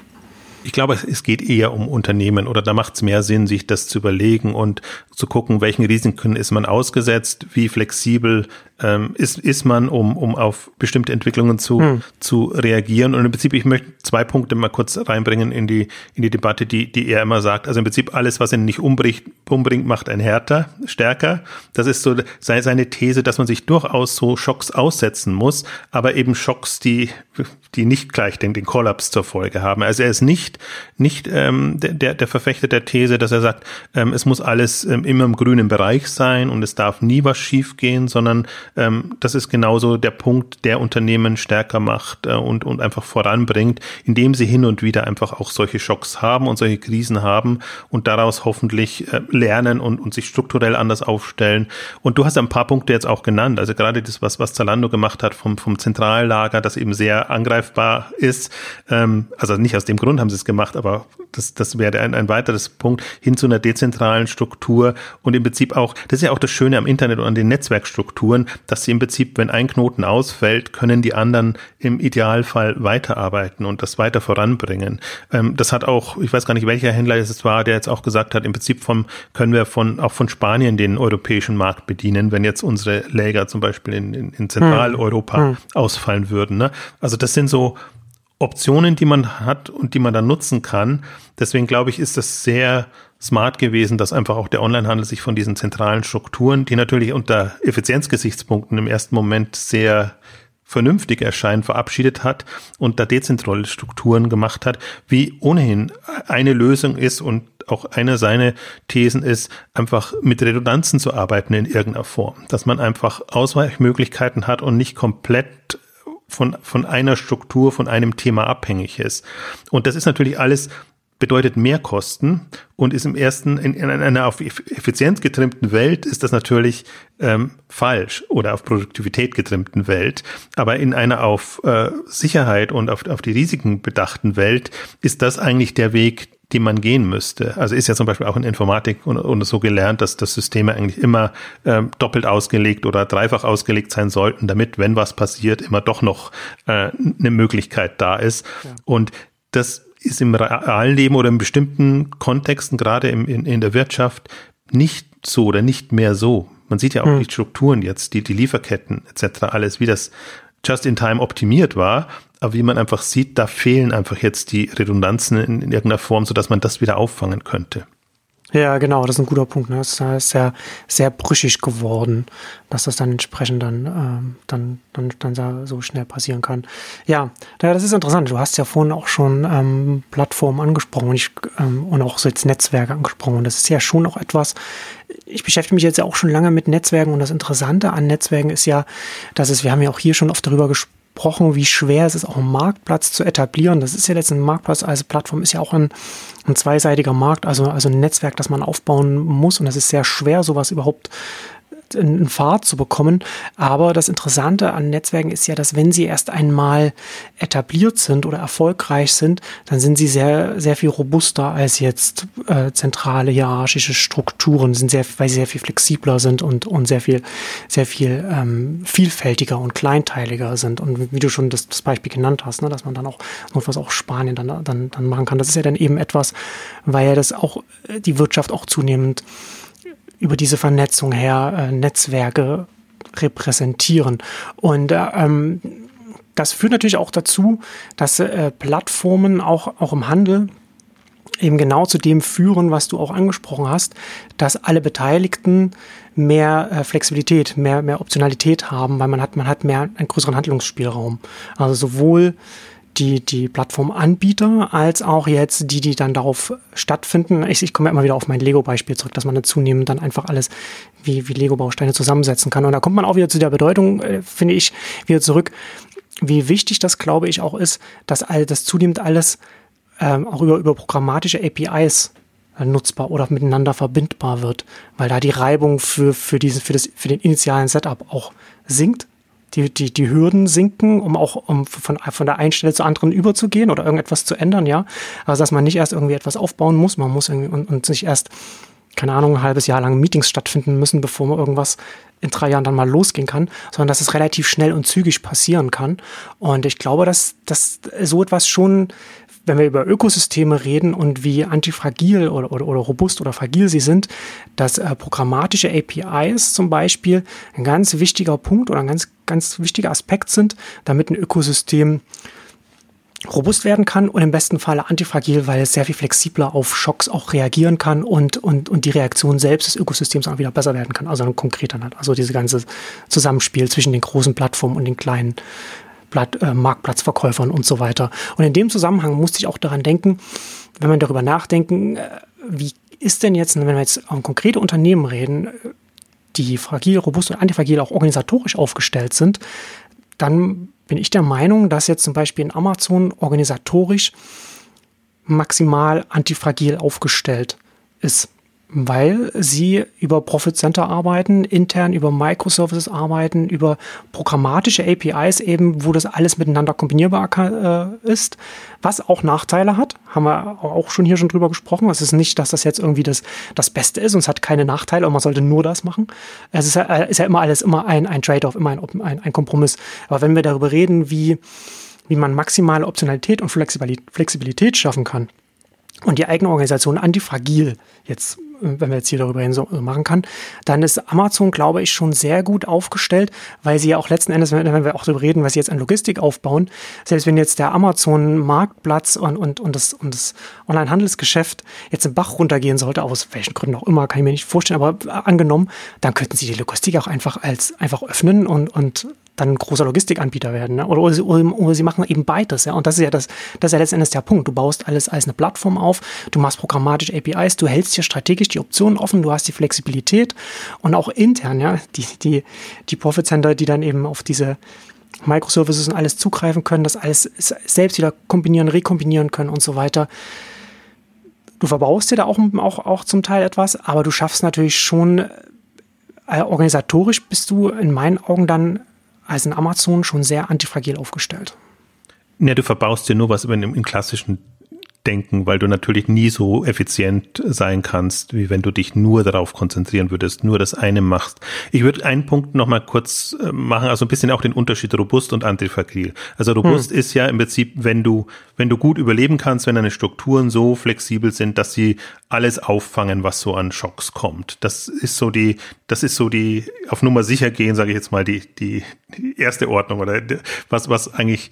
Ich glaube, es geht eher um Unternehmen oder da macht es mehr Sinn, sich das zu überlegen und zu gucken, welchen Risiken ist man ausgesetzt, wie flexibel ähm, ist, ist man, um, um auf bestimmte Entwicklungen zu, hm. zu reagieren. Und im Prinzip, ich möchte zwei Punkte mal kurz reinbringen in die, in die Debatte, die, die er immer sagt. Also im Prinzip alles, was ihn nicht umbringt, umbringt macht ein härter, stärker. Das ist so seine These, dass man sich durchaus so Schocks aussetzen muss, aber eben Schocks, die, die nicht gleich den, den Kollaps zur Folge haben. Also er ist nicht, nicht ähm, der, der Verfechter der These, dass er sagt, ähm, es muss alles ähm, immer im grünen Bereich sein und es darf nie was schiefgehen, sondern ähm, das ist genauso der Punkt, der Unternehmen stärker macht äh, und, und einfach voranbringt, indem sie hin und wieder einfach auch solche Schocks haben und solche Krisen haben und daraus hoffentlich äh, lernen und, und sich strukturell anders aufstellen. Und du hast ein paar Punkte jetzt auch genannt, also gerade das, was, was Zalando gemacht hat vom, vom Zentrallager, das eben sehr angreifbar ist. Ähm, also nicht aus dem Grund haben sie es gemacht, aber das, das wäre ein, ein weiteres Punkt hin zu einer dezentralen Struktur und im Prinzip auch, das ist ja auch das Schöne am Internet und an den Netzwerkstrukturen, dass sie im Prinzip, wenn ein Knoten ausfällt, können die anderen im Idealfall weiterarbeiten und das weiter voranbringen. Ähm, das hat auch, ich weiß gar nicht, welcher Händler es war, der jetzt auch gesagt hat, im Prinzip vom, können wir von, auch von Spanien den europäischen Markt bedienen, wenn jetzt unsere Läger zum Beispiel in, in, in Zentraleuropa hm. ausfallen würden. Ne? Also das sind so Optionen, die man hat und die man dann nutzen kann. Deswegen glaube ich, ist das sehr smart gewesen, dass einfach auch der Onlinehandel sich von diesen zentralen Strukturen, die natürlich unter Effizienzgesichtspunkten im ersten Moment sehr vernünftig erscheinen, verabschiedet hat und da dezentrale Strukturen gemacht hat, wie ohnehin eine Lösung ist und auch eine seiner Thesen ist, einfach mit Redundanzen zu arbeiten in irgendeiner Form, dass man einfach Ausweichmöglichkeiten hat und nicht komplett von, von einer Struktur, von einem Thema abhängig ist. Und das ist natürlich alles bedeutet Mehrkosten und ist im ersten, in, in einer auf Effizienz getrimmten Welt ist das natürlich ähm, falsch oder auf Produktivität getrimmten Welt. Aber in einer auf äh, Sicherheit und auf, auf die Risiken bedachten Welt ist das eigentlich der Weg, den man gehen müsste. Also ist ja zum Beispiel auch in Informatik und, und so gelernt, dass das Systeme eigentlich immer ähm, doppelt ausgelegt oder dreifach ausgelegt sein sollten, damit, wenn was passiert, immer doch noch äh, eine Möglichkeit da ist. Ja. Und das ist im realen Leben oder in bestimmten Kontexten, gerade im, in, in der Wirtschaft, nicht so oder nicht mehr so. Man sieht ja auch hm. die Strukturen jetzt, die, die Lieferketten etc., alles, wie das just in time optimiert war. Aber wie man einfach sieht, da fehlen einfach jetzt die Redundanzen in, in irgendeiner Form, sodass man das wieder auffangen könnte. Ja, genau, das ist ein guter Punkt. Ne? Das ist sehr, sehr brüchig geworden, dass das dann entsprechend dann, ähm, dann, dann, dann so schnell passieren kann. Ja, das ist interessant. Du hast ja vorhin auch schon ähm, Plattformen angesprochen und, ich, ähm, und auch so jetzt Netzwerke angesprochen. Und das ist ja schon auch etwas, ich beschäftige mich jetzt ja auch schon lange mit Netzwerken und das Interessante an Netzwerken ist ja, dass es, wir haben ja auch hier schon oft darüber gesprochen, gesprochen, wie schwer es ist, auch einen Marktplatz zu etablieren. Das ist ja letztendlich ein Marktplatz, also Plattform ist ja auch ein, ein zweiseitiger Markt, also, also ein Netzwerk, das man aufbauen muss. Und es ist sehr schwer, sowas überhaupt in Fahrt zu bekommen. Aber das Interessante an Netzwerken ist ja, dass wenn sie erst einmal etabliert sind oder erfolgreich sind, dann sind sie sehr, sehr viel robuster als jetzt äh, zentrale hierarchische Strukturen, sind sehr, weil sie sehr viel flexibler sind und, und sehr viel, sehr viel ähm, vielfältiger und kleinteiliger sind. Und wie du schon das, das Beispiel genannt hast, ne, dass man dann auch notfalls auch Spanien dann, dann, dann machen kann. Das ist ja dann eben etwas, weil das auch äh, die Wirtschaft auch zunehmend über diese Vernetzung her äh, Netzwerke repräsentieren. Und äh, ähm, das führt natürlich auch dazu, dass äh, Plattformen auch, auch im Handel eben genau zu dem führen, was du auch angesprochen hast, dass alle Beteiligten mehr äh, Flexibilität, mehr, mehr Optionalität haben, weil man hat, man hat mehr einen größeren Handlungsspielraum. Also sowohl die, die Plattformanbieter als auch jetzt die, die dann darauf stattfinden. Ich, ich komme ja immer wieder auf mein Lego-Beispiel zurück, dass man dann zunehmend dann einfach alles wie, wie Lego-Bausteine zusammensetzen kann. Und da kommt man auch wieder zu der Bedeutung, äh, finde ich, wieder zurück, wie wichtig das, glaube ich, auch ist, dass all das zunehmend alles ähm, auch über, über programmatische APIs äh, nutzbar oder miteinander verbindbar wird, weil da die Reibung für, für, diesen, für, das, für den initialen Setup auch sinkt. Die, die, die Hürden sinken, um auch um von, von der einen Stelle zur anderen überzugehen oder irgendetwas zu ändern, ja. Also dass man nicht erst irgendwie etwas aufbauen muss, man muss irgendwie und, und sich erst, keine Ahnung, ein halbes Jahr lang Meetings stattfinden müssen, bevor man irgendwas in drei Jahren dann mal losgehen kann, sondern dass es relativ schnell und zügig passieren kann. Und ich glaube, dass, dass so etwas schon wenn wir über Ökosysteme reden und wie antifragil oder, oder, oder robust oder fragil sie sind, dass äh, programmatische APIs zum Beispiel ein ganz wichtiger Punkt oder ein ganz, ganz wichtiger Aspekt sind, damit ein Ökosystem robust werden kann und im besten Falle antifragil, weil es sehr viel flexibler auf Schocks auch reagieren kann und, und, und die Reaktion selbst des Ökosystems auch wieder besser werden kann. Also konkreter hat. Also diese ganze Zusammenspiel zwischen den großen Plattformen und den kleinen Blatt, äh, Marktplatzverkäufern und so weiter. Und in dem Zusammenhang musste ich auch daran denken, wenn man darüber nachdenken, äh, wie ist denn jetzt, wenn wir jetzt um konkrete Unternehmen reden, die fragil, robust und antifragil auch organisatorisch aufgestellt sind, dann bin ich der Meinung, dass jetzt zum Beispiel in Amazon organisatorisch maximal antifragil aufgestellt ist weil sie über Profit Center arbeiten, intern über Microservices arbeiten, über programmatische APIs eben, wo das alles miteinander kombinierbar äh, ist, was auch Nachteile hat, haben wir auch schon hier schon drüber gesprochen. Es ist nicht, dass das jetzt irgendwie das, das Beste ist und es hat keine Nachteile und man sollte nur das machen. Es ist, äh, ist ja immer alles immer ein, ein Trade-off, immer ein, ein, ein Kompromiss. Aber wenn wir darüber reden, wie, wie man maximale Optionalität und Flexibilität schaffen kann, und die eigene Organisation antifragil jetzt wenn wir jetzt hier darüber hin so machen kann, dann ist Amazon, glaube ich, schon sehr gut aufgestellt, weil sie ja auch letzten Endes, wenn wir auch darüber reden, was sie jetzt an Logistik aufbauen, selbst wenn jetzt der Amazon-Marktplatz und, und, und das, und das Online-Handelsgeschäft jetzt im Bach runtergehen sollte, aus welchen Gründen auch immer, kann ich mir nicht vorstellen, aber angenommen, dann könnten sie die Logistik auch einfach als einfach öffnen und, und dann ein großer Logistikanbieter werden. Ne? Oder, oder, sie, oder, sie, machen eben beides. Ja? Und das ist ja das, das ist ja letztendlich der Punkt. Du baust alles als eine Plattform auf, du machst programmatisch APIs, du hältst hier strategisch die Optionen offen, du hast die Flexibilität und auch intern, ja, die, die, die Profit Center, die dann eben auf diese Microservices und alles zugreifen können, das alles selbst wieder kombinieren, rekombinieren können und so weiter. Du verbaust dir da auch, auch, auch zum Teil etwas, aber du schaffst natürlich schon, äh, organisatorisch bist du in meinen Augen dann als in Amazon schon sehr antifragil aufgestellt. Ja, du verbaust dir nur was über im klassischen denken, weil du natürlich nie so effizient sein kannst, wie wenn du dich nur darauf konzentrieren würdest, nur das eine machst. Ich würde einen Punkt noch mal kurz äh, machen, also ein bisschen auch den Unterschied robust und antifragil. Also robust hm. ist ja im Prinzip, wenn du, wenn du gut überleben kannst, wenn deine Strukturen so flexibel sind, dass sie alles auffangen, was so an Schocks kommt. Das ist so die, das ist so die, auf Nummer sicher gehen, sage ich jetzt mal, die, die, die erste Ordnung oder was, was eigentlich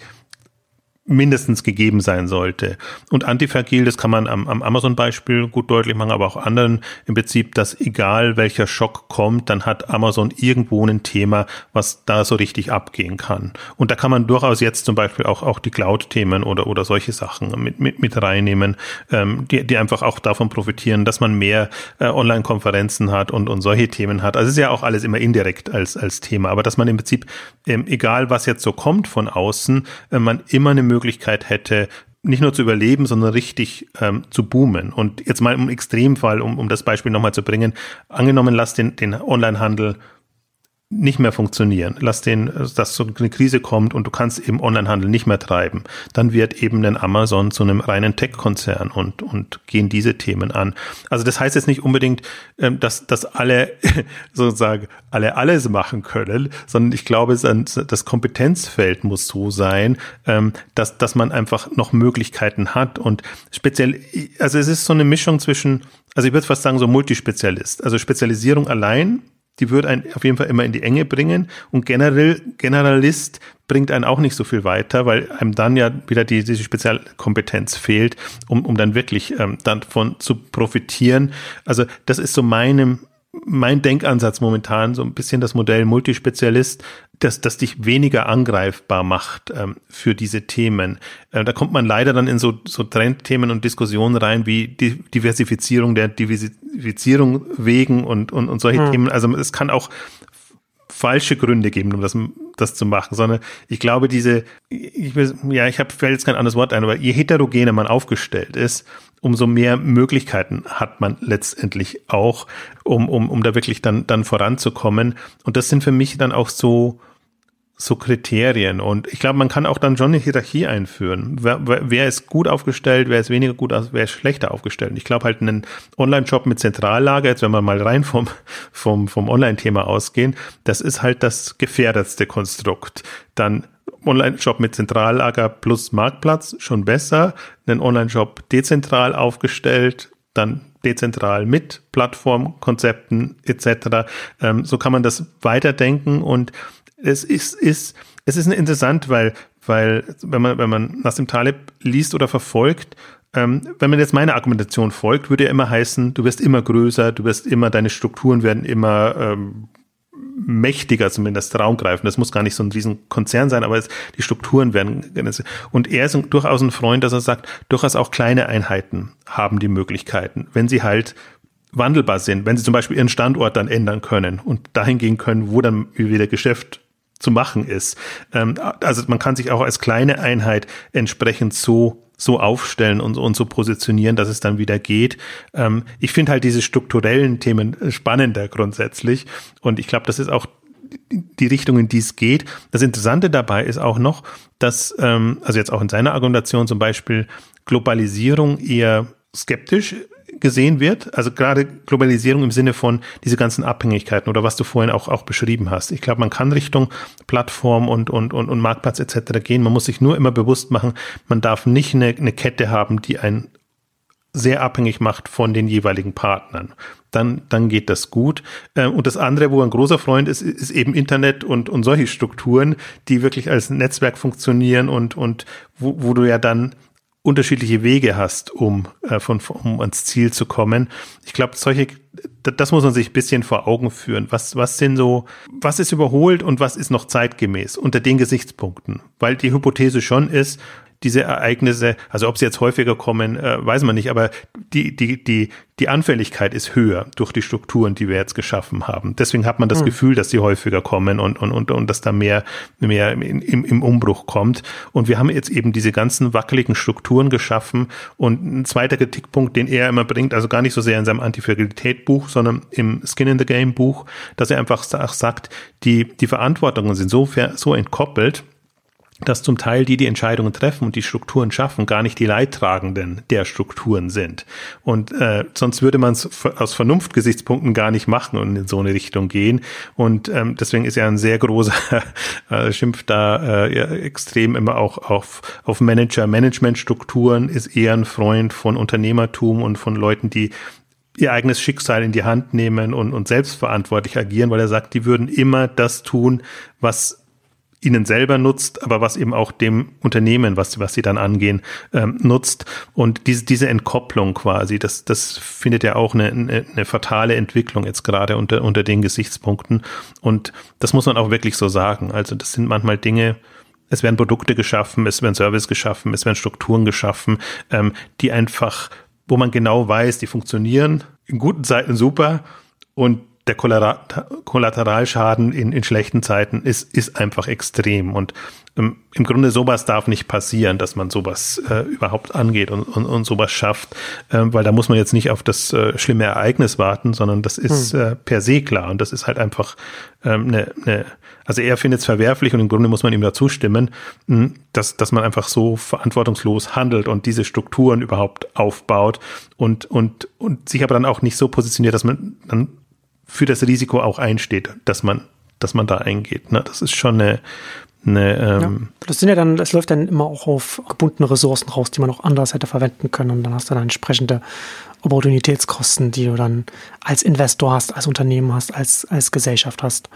mindestens gegeben sein sollte. Und antifragil, das kann man am, am Amazon-Beispiel gut deutlich machen, aber auch anderen im Prinzip, dass egal welcher Schock kommt, dann hat Amazon irgendwo ein Thema, was da so richtig abgehen kann. Und da kann man durchaus jetzt zum Beispiel auch, auch die Cloud-Themen oder, oder solche Sachen mit, mit, mit reinnehmen, ähm, die, die einfach auch davon profitieren, dass man mehr äh, Online-Konferenzen hat und, und solche Themen hat. Also es ist ja auch alles immer indirekt als, als Thema, aber dass man im Prinzip, ähm, egal was jetzt so kommt von außen, äh, man immer eine Möglichkeit Möglichkeit hätte, nicht nur zu überleben, sondern richtig ähm, zu boomen. Und jetzt mal im Extremfall, um, um das Beispiel nochmal zu bringen, angenommen, lass den, den Onlinehandel nicht mehr funktionieren. Lass den, dass so eine Krise kommt und du kannst eben Onlinehandel nicht mehr treiben. Dann wird eben ein Amazon zu einem reinen Tech-Konzern und, und gehen diese Themen an. Also das heißt jetzt nicht unbedingt, ähm, dass, dass alle sozusagen alle alles machen können, sondern ich glaube, das Kompetenzfeld muss so sein, ähm, dass, dass man einfach noch Möglichkeiten hat und speziell, also es ist so eine Mischung zwischen, also ich würde fast sagen, so Multispezialist. Also Spezialisierung allein die wird einen auf jeden Fall immer in die Enge bringen. Und generell, Generalist bringt einen auch nicht so viel weiter, weil einem dann ja wieder die, diese Spezialkompetenz fehlt, um, um dann wirklich ähm, davon zu profitieren. Also das ist so meinem mein Denkansatz momentan, so ein bisschen das Modell Multispezialist, dass das dich weniger angreifbar macht ähm, für diese Themen. Äh, da kommt man leider dann in so, so Trendthemen und Diskussionen rein, wie die Diversifizierung der Diversifizierung wegen und, und, und solche hm. Themen. Also es kann auch falsche Gründe geben, um das, das zu machen, sondern ich glaube, diese, ich ja, ich habe fällt jetzt kein anderes Wort ein, aber je heterogener man aufgestellt ist, umso mehr Möglichkeiten hat man letztendlich auch, um, um, um da wirklich dann, dann voranzukommen. Und das sind für mich dann auch so, so Kriterien. Und ich glaube, man kann auch dann schon eine Hierarchie einführen. Wer, wer ist gut aufgestellt, wer ist weniger gut, wer ist schlechter aufgestellt. Ich glaube halt einen Online-Shop mit Zentrallager, jetzt wenn wir mal rein vom, vom, vom Online-Thema ausgehen, das ist halt das gefährdetste Konstrukt. Dann Online-Shop mit Zentrallager plus Marktplatz schon besser. Einen Online-Shop dezentral aufgestellt, dann dezentral mit Plattformkonzepten etc. Ähm, so kann man das weiterdenken und es ist, ist, es ist interessant, weil, weil, wenn man, wenn man Nassim Taleb liest oder verfolgt, ähm, wenn man jetzt meiner Argumentation folgt, würde ja immer heißen, du wirst immer größer, du wirst immer, deine Strukturen werden immer ähm, mächtiger zumindest raumgreifen. Das muss gar nicht so ein Riesenkonzern sein, aber es, die Strukturen werden. Und er ist durchaus ein Freund, dass er sagt, durchaus auch kleine Einheiten haben die Möglichkeiten, wenn sie halt wandelbar sind, wenn sie zum Beispiel ihren Standort dann ändern können und dahin gehen können, wo dann wieder Geschäft zu machen ist. Ähm, also man kann sich auch als kleine Einheit entsprechend so so aufstellen und, und so positionieren, dass es dann wieder geht. Ähm, ich finde halt diese strukturellen Themen spannender grundsätzlich und ich glaube, das ist auch die Richtung, in die es geht. Das Interessante dabei ist auch noch, dass, ähm, also jetzt auch in seiner Argumentation zum Beispiel, Globalisierung eher skeptisch gesehen wird. Also gerade Globalisierung im Sinne von diese ganzen Abhängigkeiten oder was du vorhin auch, auch beschrieben hast. Ich glaube, man kann Richtung Plattform und, und, und, und Marktplatz etc. gehen. Man muss sich nur immer bewusst machen, man darf nicht eine, eine Kette haben, die einen sehr abhängig macht von den jeweiligen Partnern. Dann, dann geht das gut. Äh, und das andere, wo ein großer Freund ist, ist eben Internet und, und solche Strukturen, die wirklich als Netzwerk funktionieren und, und wo, wo du ja dann unterschiedliche Wege hast, um, äh, von, um ans Ziel zu kommen. Ich glaube, solche, das muss man sich ein bisschen vor Augen führen. Was, was sind so, was ist überholt und was ist noch zeitgemäß unter den Gesichtspunkten? Weil die Hypothese schon ist, diese Ereignisse, also ob sie jetzt häufiger kommen, äh, weiß man nicht, aber die, die, die, die Anfälligkeit ist höher durch die Strukturen, die wir jetzt geschaffen haben. Deswegen hat man das hm. Gefühl, dass sie häufiger kommen und, und, und, und dass da mehr, mehr im, im Umbruch kommt. Und wir haben jetzt eben diese ganzen wackeligen Strukturen geschaffen. Und ein zweiter Kritikpunkt, den er immer bringt, also gar nicht so sehr in seinem Antifragilität-Buch, sondern im Skin in the Game-Buch, dass er einfach sagt, die, die Verantwortungen sind so, so entkoppelt, dass zum Teil die, die Entscheidungen treffen und die Strukturen schaffen, gar nicht die Leidtragenden der Strukturen sind. Und äh, sonst würde man es aus Vernunftgesichtspunkten gar nicht machen und in so eine Richtung gehen. Und ähm, deswegen ist er ein sehr großer äh, Schimpf da äh, ja, extrem immer auch auf, auf Manager-Management-Strukturen, ist eher ein Freund von Unternehmertum und von Leuten, die ihr eigenes Schicksal in die Hand nehmen und, und selbstverantwortlich agieren, weil er sagt, die würden immer das tun, was ihnen selber nutzt, aber was eben auch dem Unternehmen, was, was sie dann angehen, ähm, nutzt. Und diese, diese Entkopplung quasi, das, das findet ja auch eine, eine, eine fatale Entwicklung jetzt gerade unter, unter den Gesichtspunkten. Und das muss man auch wirklich so sagen. Also das sind manchmal Dinge, es werden Produkte geschaffen, es werden Service geschaffen, es werden Strukturen geschaffen, ähm, die einfach, wo man genau weiß, die funktionieren in guten Zeiten super und der Kollateralschaden in, in schlechten Zeiten ist, ist einfach extrem. Und ähm, im Grunde sowas darf nicht passieren, dass man sowas äh, überhaupt angeht und, und, und sowas schafft, äh, weil da muss man jetzt nicht auf das äh, schlimme Ereignis warten, sondern das ist hm. äh, per se klar. Und das ist halt einfach ähm, eine, eine also er findet es verwerflich und im Grunde muss man ihm dazu stimmen, hm, dass, dass man einfach so verantwortungslos handelt und diese Strukturen überhaupt aufbaut und, und, und sich aber dann auch nicht so positioniert, dass man dann für das Risiko auch einsteht, dass man, dass man da eingeht. Ne? Das ist schon eine, eine ähm ja, das sind ja dann, das läuft dann immer auch auf gebundene Ressourcen raus, die man auch anders hätte verwenden können und dann hast du dann entsprechende Opportunitätskosten, die du dann als Investor hast, als Unternehmen hast, als, als Gesellschaft hast,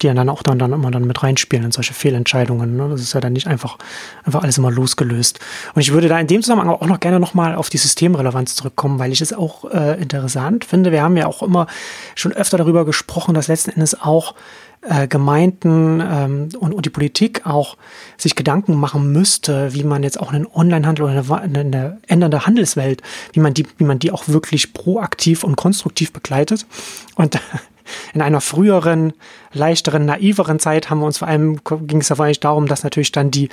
die dann auch dann, dann immer dann mit reinspielen in solche Fehlentscheidungen. Ne? Das ist ja dann nicht einfach, einfach alles immer losgelöst. Und ich würde da in dem Zusammenhang auch noch gerne nochmal auf die Systemrelevanz zurückkommen, weil ich es auch äh, interessant finde. Wir haben ja auch immer schon öfter darüber gesprochen, dass letzten Endes auch äh, Gemeinden ähm, und, und die Politik auch sich Gedanken machen müsste, wie man jetzt auch einen Onlinehandel oder eine, eine ändernde Handelswelt, wie man die, wie man die auch wirklich proaktiv und konstruktiv begleitet. Und in einer früheren, leichteren, naiveren Zeit haben wir uns vor allem, ging es ja vor allem darum, dass natürlich dann die,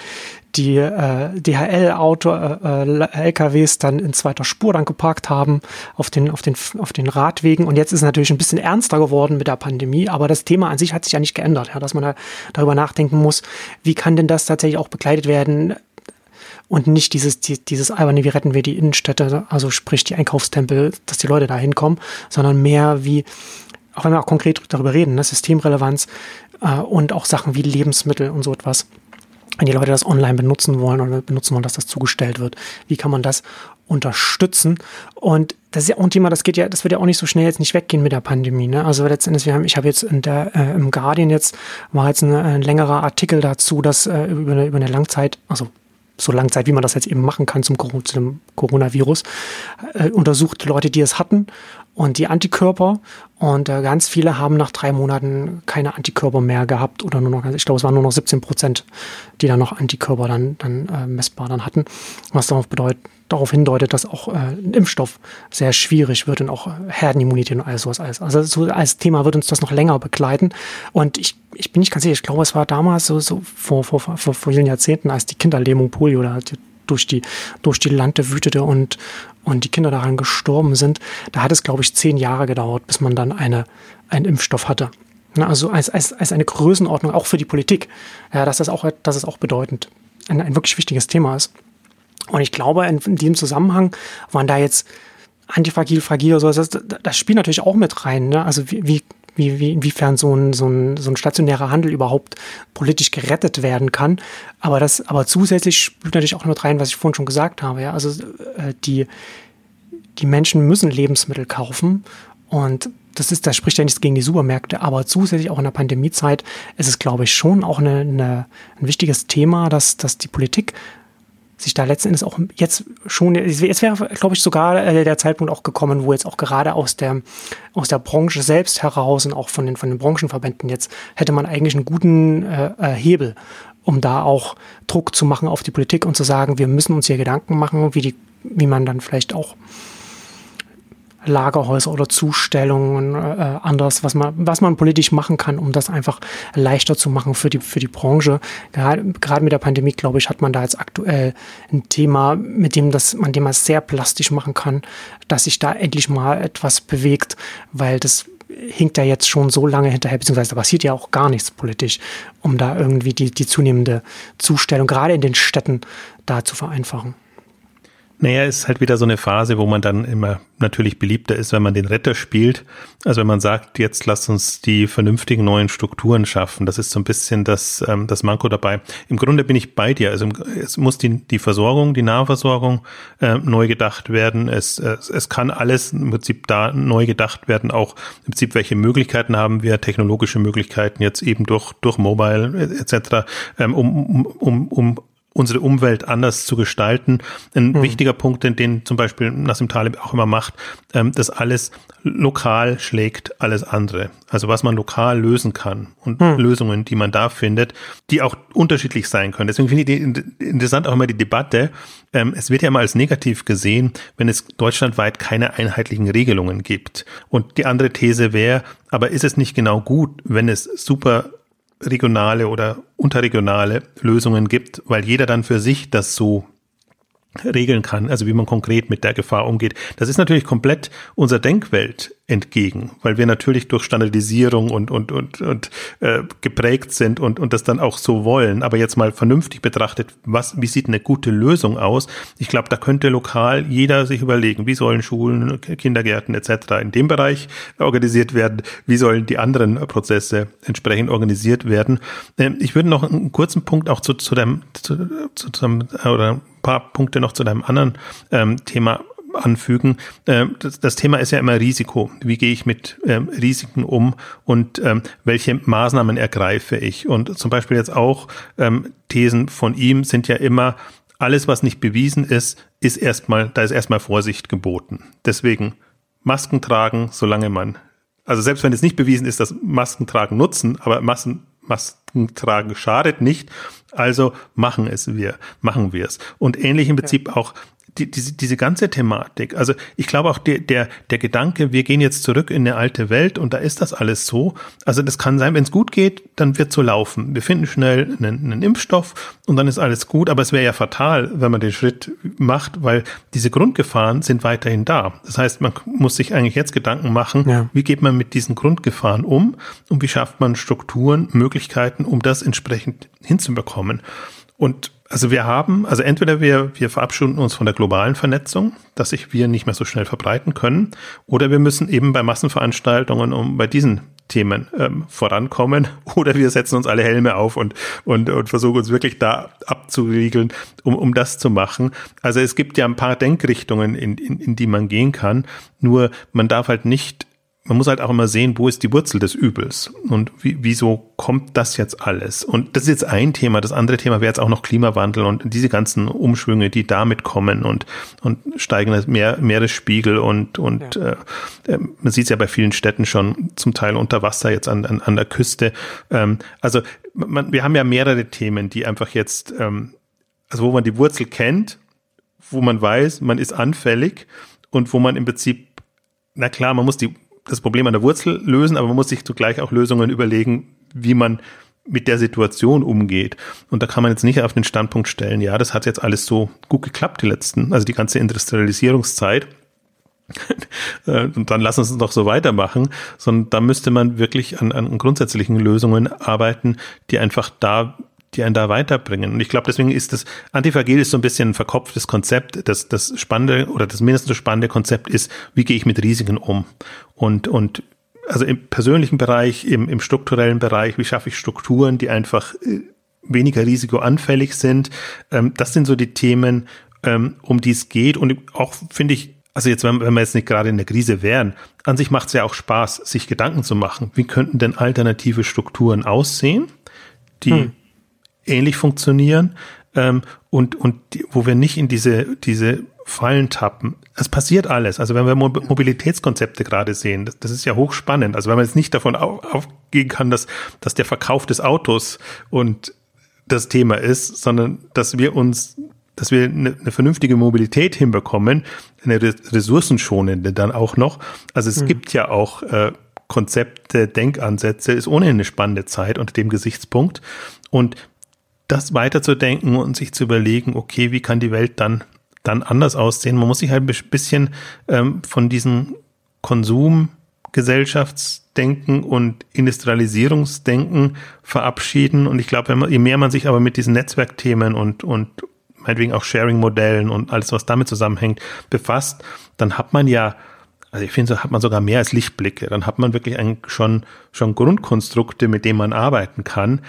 die äh, DHL-Auto, äh, LKWs dann in zweiter Spur dann geparkt haben auf den, auf den, auf den Radwegen. Und jetzt ist es natürlich ein bisschen ernster geworden mit der Pandemie, aber das Thema an sich hat sich ja nicht geändert, ja, dass man da darüber nachdenken muss, wie kann denn das tatsächlich auch begleitet werden, und nicht dieses, die, dieses alberne, wie retten wir die Innenstädte, also sprich die Einkaufstempel, dass die Leute da hinkommen, sondern mehr wie, auch wenn wir auch konkret darüber reden, ne, Systemrelevanz äh, und auch Sachen wie Lebensmittel und so etwas. Wenn die Leute das online benutzen wollen oder benutzen wollen, dass das zugestellt wird, wie kann man das unterstützen? Und das ist ja auch ein Thema, das geht ja, das wird ja auch nicht so schnell jetzt nicht weggehen mit der Pandemie. Ne? Also letztendlich, wir haben, ich habe jetzt in der, äh, im Guardian jetzt war jetzt ein, ein längerer Artikel dazu, dass äh, über, eine, über eine Langzeit, also so lange Zeit, wie man das jetzt eben machen kann zum, zu dem Coronavirus, äh, untersucht Leute, die es hatten und die Antikörper. Und äh, ganz viele haben nach drei Monaten keine Antikörper mehr gehabt oder nur noch, ich glaube, es waren nur noch 17 Prozent, die dann noch Antikörper dann, dann äh, messbar dann hatten. Was darauf bedeutet, darauf hindeutet, dass auch äh, ein Impfstoff sehr schwierig wird und auch Herdenimmunität und all sowas alles. Also so als Thema wird uns das noch länger begleiten. Und ich, ich bin nicht ganz sicher, ich glaube, es war damals so, so vor, vor, vor, vielen Jahrzehnten, als die Kinderlähmung Polio da durch die, durch die Lande wütete und, und die Kinder daran gestorben sind. Da hat es, glaube ich, zehn Jahre gedauert, bis man dann eine, einen Impfstoff hatte. Also als, als, als eine Größenordnung auch für die Politik, ja, dass das auch, dass es auch bedeutend ein, ein wirklich wichtiges Thema ist. Und ich glaube, in, in diesem Zusammenhang waren da jetzt antifragil, fragil so, das, das spielt natürlich auch mit rein. Ne? Also wie, wie, wie, wie, inwiefern so ein, so, ein, so ein stationärer Handel überhaupt politisch gerettet werden kann. Aber das, aber zusätzlich spielt natürlich auch mit rein, was ich vorhin schon gesagt habe. Ja? Also äh, die, die Menschen müssen Lebensmittel kaufen und das ist, das spricht ja nichts gegen die Supermärkte, aber zusätzlich auch in der Pandemiezeit ist es, glaube ich, schon auch eine, eine, ein wichtiges Thema, dass, dass die Politik sich da letzten Endes auch jetzt schon, jetzt wäre, glaube ich, sogar äh, der Zeitpunkt auch gekommen, wo jetzt auch gerade aus der, aus der Branche selbst heraus und auch von den, von den Branchenverbänden jetzt hätte man eigentlich einen guten äh, äh Hebel, um da auch Druck zu machen auf die Politik und zu sagen, wir müssen uns hier Gedanken machen, wie die, wie man dann vielleicht auch Lagerhäuser oder Zustellungen, äh, anders, was man, was man politisch machen kann, um das einfach leichter zu machen für die, für die Branche. Gerade, gerade mit der Pandemie, glaube ich, hat man da jetzt aktuell ein Thema, mit dem das, man dem man sehr plastisch machen kann, dass sich da endlich mal etwas bewegt, weil das hinkt ja jetzt schon so lange hinterher, beziehungsweise da passiert ja auch gar nichts politisch, um da irgendwie die, die zunehmende Zustellung, gerade in den Städten, da zu vereinfachen. Naja, ist halt wieder so eine Phase, wo man dann immer natürlich beliebter ist, wenn man den Retter spielt. Also wenn man sagt, jetzt lass uns die vernünftigen neuen Strukturen schaffen. Das ist so ein bisschen das, ähm, das Manko dabei. Im Grunde bin ich bei dir. Also es muss die, die Versorgung, die Nahversorgung äh, neu gedacht werden. Es, es, es kann alles im Prinzip da neu gedacht werden. Auch im Prinzip, welche Möglichkeiten haben wir, technologische Möglichkeiten jetzt eben durch, durch Mobile etc., ähm, um, um, um, um unsere Umwelt anders zu gestalten. Ein mhm. wichtiger Punkt, den, den zum Beispiel Nassim Taleb auch immer macht, ähm, dass alles lokal schlägt alles andere. Also was man lokal lösen kann und mhm. Lösungen, die man da findet, die auch unterschiedlich sein können. Deswegen finde ich interessant auch immer die Debatte. Ähm, es wird ja immer als negativ gesehen, wenn es deutschlandweit keine einheitlichen Regelungen gibt. Und die andere These wäre, aber ist es nicht genau gut, wenn es super regionale oder unterregionale Lösungen gibt, weil jeder dann für sich das so regeln kann, also wie man konkret mit der Gefahr umgeht. Das ist natürlich komplett unserer Denkwelt entgegen, weil wir natürlich durch Standardisierung und und und und äh, geprägt sind und und das dann auch so wollen. Aber jetzt mal vernünftig betrachtet, was wie sieht eine gute Lösung aus? Ich glaube, da könnte lokal jeder sich überlegen, wie sollen Schulen, Kindergärten etc. in dem Bereich organisiert werden, wie sollen die anderen Prozesse entsprechend organisiert werden. Ähm, ich würde noch einen kurzen Punkt auch zu zu dem zu, zu, zu oder paar Punkte noch zu deinem anderen ähm, Thema anfügen. Ähm, das, Thema ist ja immer Risiko. Wie gehe ich mit ähm, Risiken um und ähm, welche Maßnahmen ergreife ich? Und zum Beispiel jetzt auch ähm, Thesen von ihm sind ja immer, alles, was nicht bewiesen ist, ist erstmal, da ist erstmal Vorsicht geboten. Deswegen Masken tragen, solange man, also selbst wenn es nicht bewiesen ist, dass Masken tragen nutzen, aber Massen, Masken tragen schadet nicht. Also machen es wir, machen wir es. Und ähnlich im Prinzip auch die, diese, diese ganze Thematik, also ich glaube auch der, der, der Gedanke, wir gehen jetzt zurück in eine alte Welt und da ist das alles so. Also das kann sein, wenn es gut geht, dann wird so laufen. Wir finden schnell einen, einen Impfstoff und dann ist alles gut, aber es wäre ja fatal, wenn man den Schritt macht, weil diese Grundgefahren sind weiterhin da. Das heißt, man muss sich eigentlich jetzt Gedanken machen, ja. wie geht man mit diesen Grundgefahren um und wie schafft man Strukturen, Möglichkeiten, um das entsprechend hinzubekommen. Und also wir haben, also entweder wir, wir verabschieden uns von der globalen Vernetzung, dass sich wir nicht mehr so schnell verbreiten können, oder wir müssen eben bei Massenveranstaltungen um bei diesen Themen ähm, vorankommen, oder wir setzen uns alle Helme auf und, und, und versuchen uns wirklich da abzuriegeln, um, um das zu machen. Also es gibt ja ein paar Denkrichtungen, in, in, in die man gehen kann, nur man darf halt nicht man muss halt auch immer sehen, wo ist die Wurzel des Übels und wie, wieso kommt das jetzt alles? Und das ist jetzt ein Thema. Das andere Thema wäre jetzt auch noch Klimawandel und diese ganzen Umschwünge, die damit kommen und, und steigende Meer, Meeresspiegel und, und ja. äh, man sieht es ja bei vielen Städten schon zum Teil unter Wasser jetzt an, an, an der Küste. Ähm, also man, wir haben ja mehrere Themen, die einfach jetzt, ähm, also wo man die Wurzel kennt, wo man weiß, man ist anfällig und wo man im Prinzip na klar, man muss die das Problem an der Wurzel lösen, aber man muss sich zugleich auch Lösungen überlegen, wie man mit der Situation umgeht. Und da kann man jetzt nicht auf den Standpunkt stellen, ja, das hat jetzt alles so gut geklappt, die letzten, also die ganze Industrialisierungszeit. Äh, und dann lassen Sie es doch so weitermachen, sondern da müsste man wirklich an, an grundsätzlichen Lösungen arbeiten, die einfach da die einen da weiterbringen. Und ich glaube, deswegen ist das Antifragil ist so ein bisschen ein verkopftes Konzept. Das, das spannende oder das mindestens spannende Konzept ist, wie gehe ich mit Risiken um? Und, und also im persönlichen Bereich, im, im strukturellen Bereich, wie schaffe ich Strukturen, die einfach äh, weniger risikoanfällig sind? Ähm, das sind so die Themen, ähm, um die es geht. Und auch finde ich, also jetzt, wenn, wenn wir jetzt nicht gerade in der Krise wären, an sich macht es ja auch Spaß, sich Gedanken zu machen. Wie könnten denn alternative Strukturen aussehen, die hm ähnlich funktionieren ähm, und, und die, wo wir nicht in diese, diese Fallen tappen. Es passiert alles. Also wenn wir Mobilitätskonzepte gerade sehen, das, das ist ja hochspannend. Also wenn man jetzt nicht davon aufgehen kann, dass, dass der Verkauf des Autos und das Thema ist, sondern dass wir uns dass wir eine, eine vernünftige Mobilität hinbekommen, eine ressourcenschonende dann auch noch. Also es mhm. gibt ja auch äh, Konzepte, Denkansätze, ist ohnehin eine spannende Zeit unter dem Gesichtspunkt. Und das weiterzudenken und sich zu überlegen, okay, wie kann die Welt dann, dann anders aussehen? Man muss sich halt ein bisschen ähm, von diesen Konsumgesellschaftsdenken und Industrialisierungsdenken verabschieden. Und ich glaube, je mehr man sich aber mit diesen Netzwerkthemen und, und meinetwegen auch Sharing-Modellen und alles, was damit zusammenhängt, befasst, dann hat man ja also ich finde, so hat man sogar mehr als Lichtblicke. Dann hat man wirklich eigentlich schon, schon Grundkonstrukte, mit denen man arbeiten kann,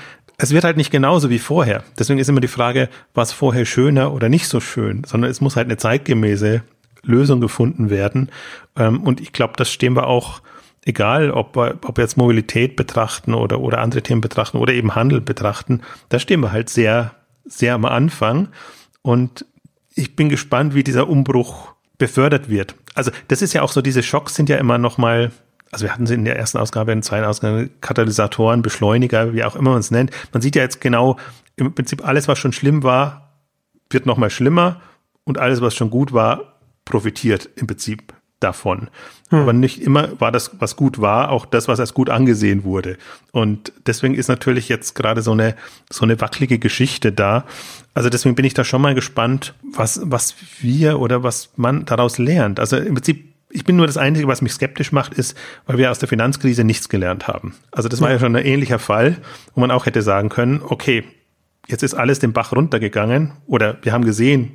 es wird halt nicht genauso wie vorher. Deswegen ist immer die Frage, was vorher schöner oder nicht so schön, sondern es muss halt eine zeitgemäße Lösung gefunden werden. Ähm, und ich glaube, das stehen wir auch, egal ob wir, ob wir jetzt Mobilität betrachten oder, oder andere Themen betrachten oder eben Handel betrachten, da stehen wir halt sehr, sehr am Anfang. Und ich bin gespannt, wie dieser Umbruch befördert wird. Also das ist ja auch so, diese Schocks sind ja immer noch mal also wir hatten sie in der ersten Ausgabe, in der zweiten Ausgabe, Katalysatoren, Beschleuniger, wie auch immer man es nennt. Man sieht ja jetzt genau, im Prinzip alles, was schon schlimm war, wird nochmal schlimmer und alles, was schon gut war, profitiert im Prinzip davon. Hm. Aber nicht immer war das, was gut war, auch das, was als gut angesehen wurde. Und deswegen ist natürlich jetzt gerade so eine, so eine wackelige Geschichte da. Also deswegen bin ich da schon mal gespannt, was, was wir oder was man daraus lernt. Also im Prinzip ich bin nur das Einzige, was mich skeptisch macht, ist, weil wir aus der Finanzkrise nichts gelernt haben. Also das war ja schon ein ähnlicher Fall, wo man auch hätte sagen können, okay, jetzt ist alles den Bach runtergegangen oder wir haben gesehen,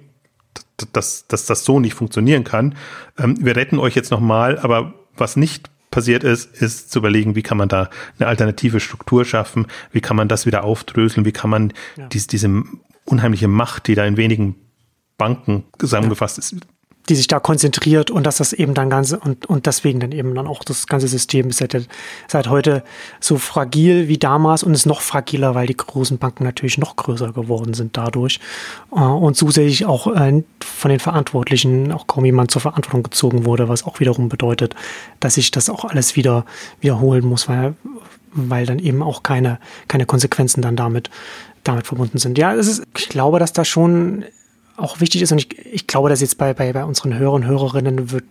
dass, dass das so nicht funktionieren kann. Ähm, wir retten euch jetzt nochmal, aber was nicht passiert ist, ist zu überlegen, wie kann man da eine alternative Struktur schaffen, wie kann man das wieder aufdröseln, wie kann man ja. dies, diese unheimliche Macht, die da in wenigen Banken zusammengefasst ist, die sich da konzentriert und dass das eben dann ganze und, und deswegen dann eben dann auch das ganze System ist seit, seit heute so fragil wie damals und ist noch fragiler, weil die großen Banken natürlich noch größer geworden sind dadurch äh, und zusätzlich auch äh, von den Verantwortlichen auch kaum jemand zur Verantwortung gezogen wurde, was auch wiederum bedeutet, dass sich das auch alles wieder wiederholen muss, weil, weil dann eben auch keine, keine Konsequenzen dann damit, damit verbunden sind. Ja, es ist, ich glaube, dass da schon auch wichtig ist, und ich, ich glaube, dass jetzt bei, bei, bei unseren Hörern und Hörerinnen wird,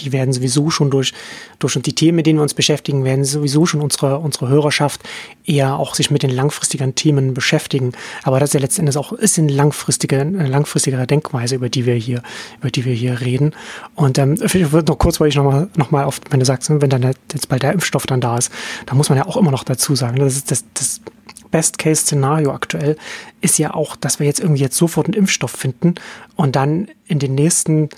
die werden sowieso schon durch, durch die Themen, mit denen wir uns beschäftigen, werden sowieso schon unsere, unsere Hörerschaft eher auch sich mit den langfristigen Themen beschäftigen. Aber das ist ja letztendlich auch, ist eine langfristige, eine langfristigere Denkweise, über die wir hier, über die wir hier reden. Und ähm, noch kurz, weil ich nochmal, noch mal auf, wenn du sagst, wenn dann jetzt bald der Impfstoff dann da ist, da muss man ja auch immer noch dazu sagen, das ist das, das Best-Case-Szenario aktuell ist ja auch, dass wir jetzt irgendwie jetzt sofort einen Impfstoff finden und dann in den nächsten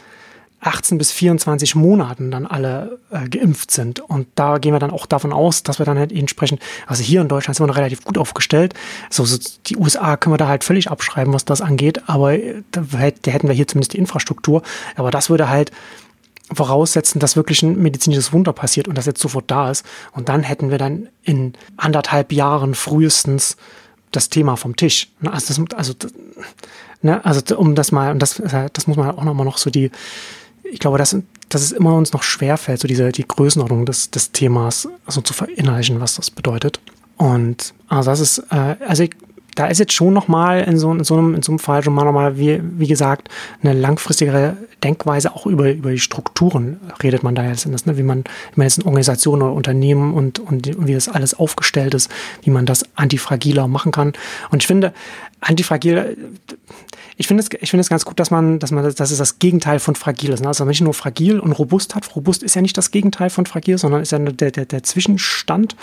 18 bis 24 Monaten dann alle äh, geimpft sind. Und da gehen wir dann auch davon aus, dass wir dann halt entsprechend, also hier in Deutschland sind wir noch relativ gut aufgestellt. So, so die USA können wir da halt völlig abschreiben, was das angeht, aber äh, da, da hätten wir hier zumindest die Infrastruktur. Aber das würde halt voraussetzen, dass wirklich ein medizinisches Wunder passiert und das jetzt sofort da ist. Und dann hätten wir dann in anderthalb Jahren frühestens das Thema vom Tisch. Ne, also, das, also, ne, also um das mal, und das, das muss man auch nochmal noch so die, ich glaube, dass, dass es immer uns noch schwerfällt, so diese, die Größenordnung des, des Themas so zu verinnerlichen, was das bedeutet. Und also das ist, äh, also ich, da ist jetzt schon nochmal in so, in so einem, in so einem Fall schon mal nochmal, wie, wie gesagt, eine langfristigere Denkweise auch über, über die Strukturen redet man da jetzt, in das, ne? wie man, wie man jetzt in Organisationen oder Unternehmen und, und, und wie das alles aufgestellt ist, wie man das antifragiler machen kann. Und ich finde, antifragil, ich finde es, ich finde es ganz gut, dass man, dass man, dass es das Gegenteil von fragil ist. Ne? Also nicht nur fragil und robust hat. Robust ist ja nicht das Gegenteil von fragil, sondern ist ja der, der, der Zwischenstand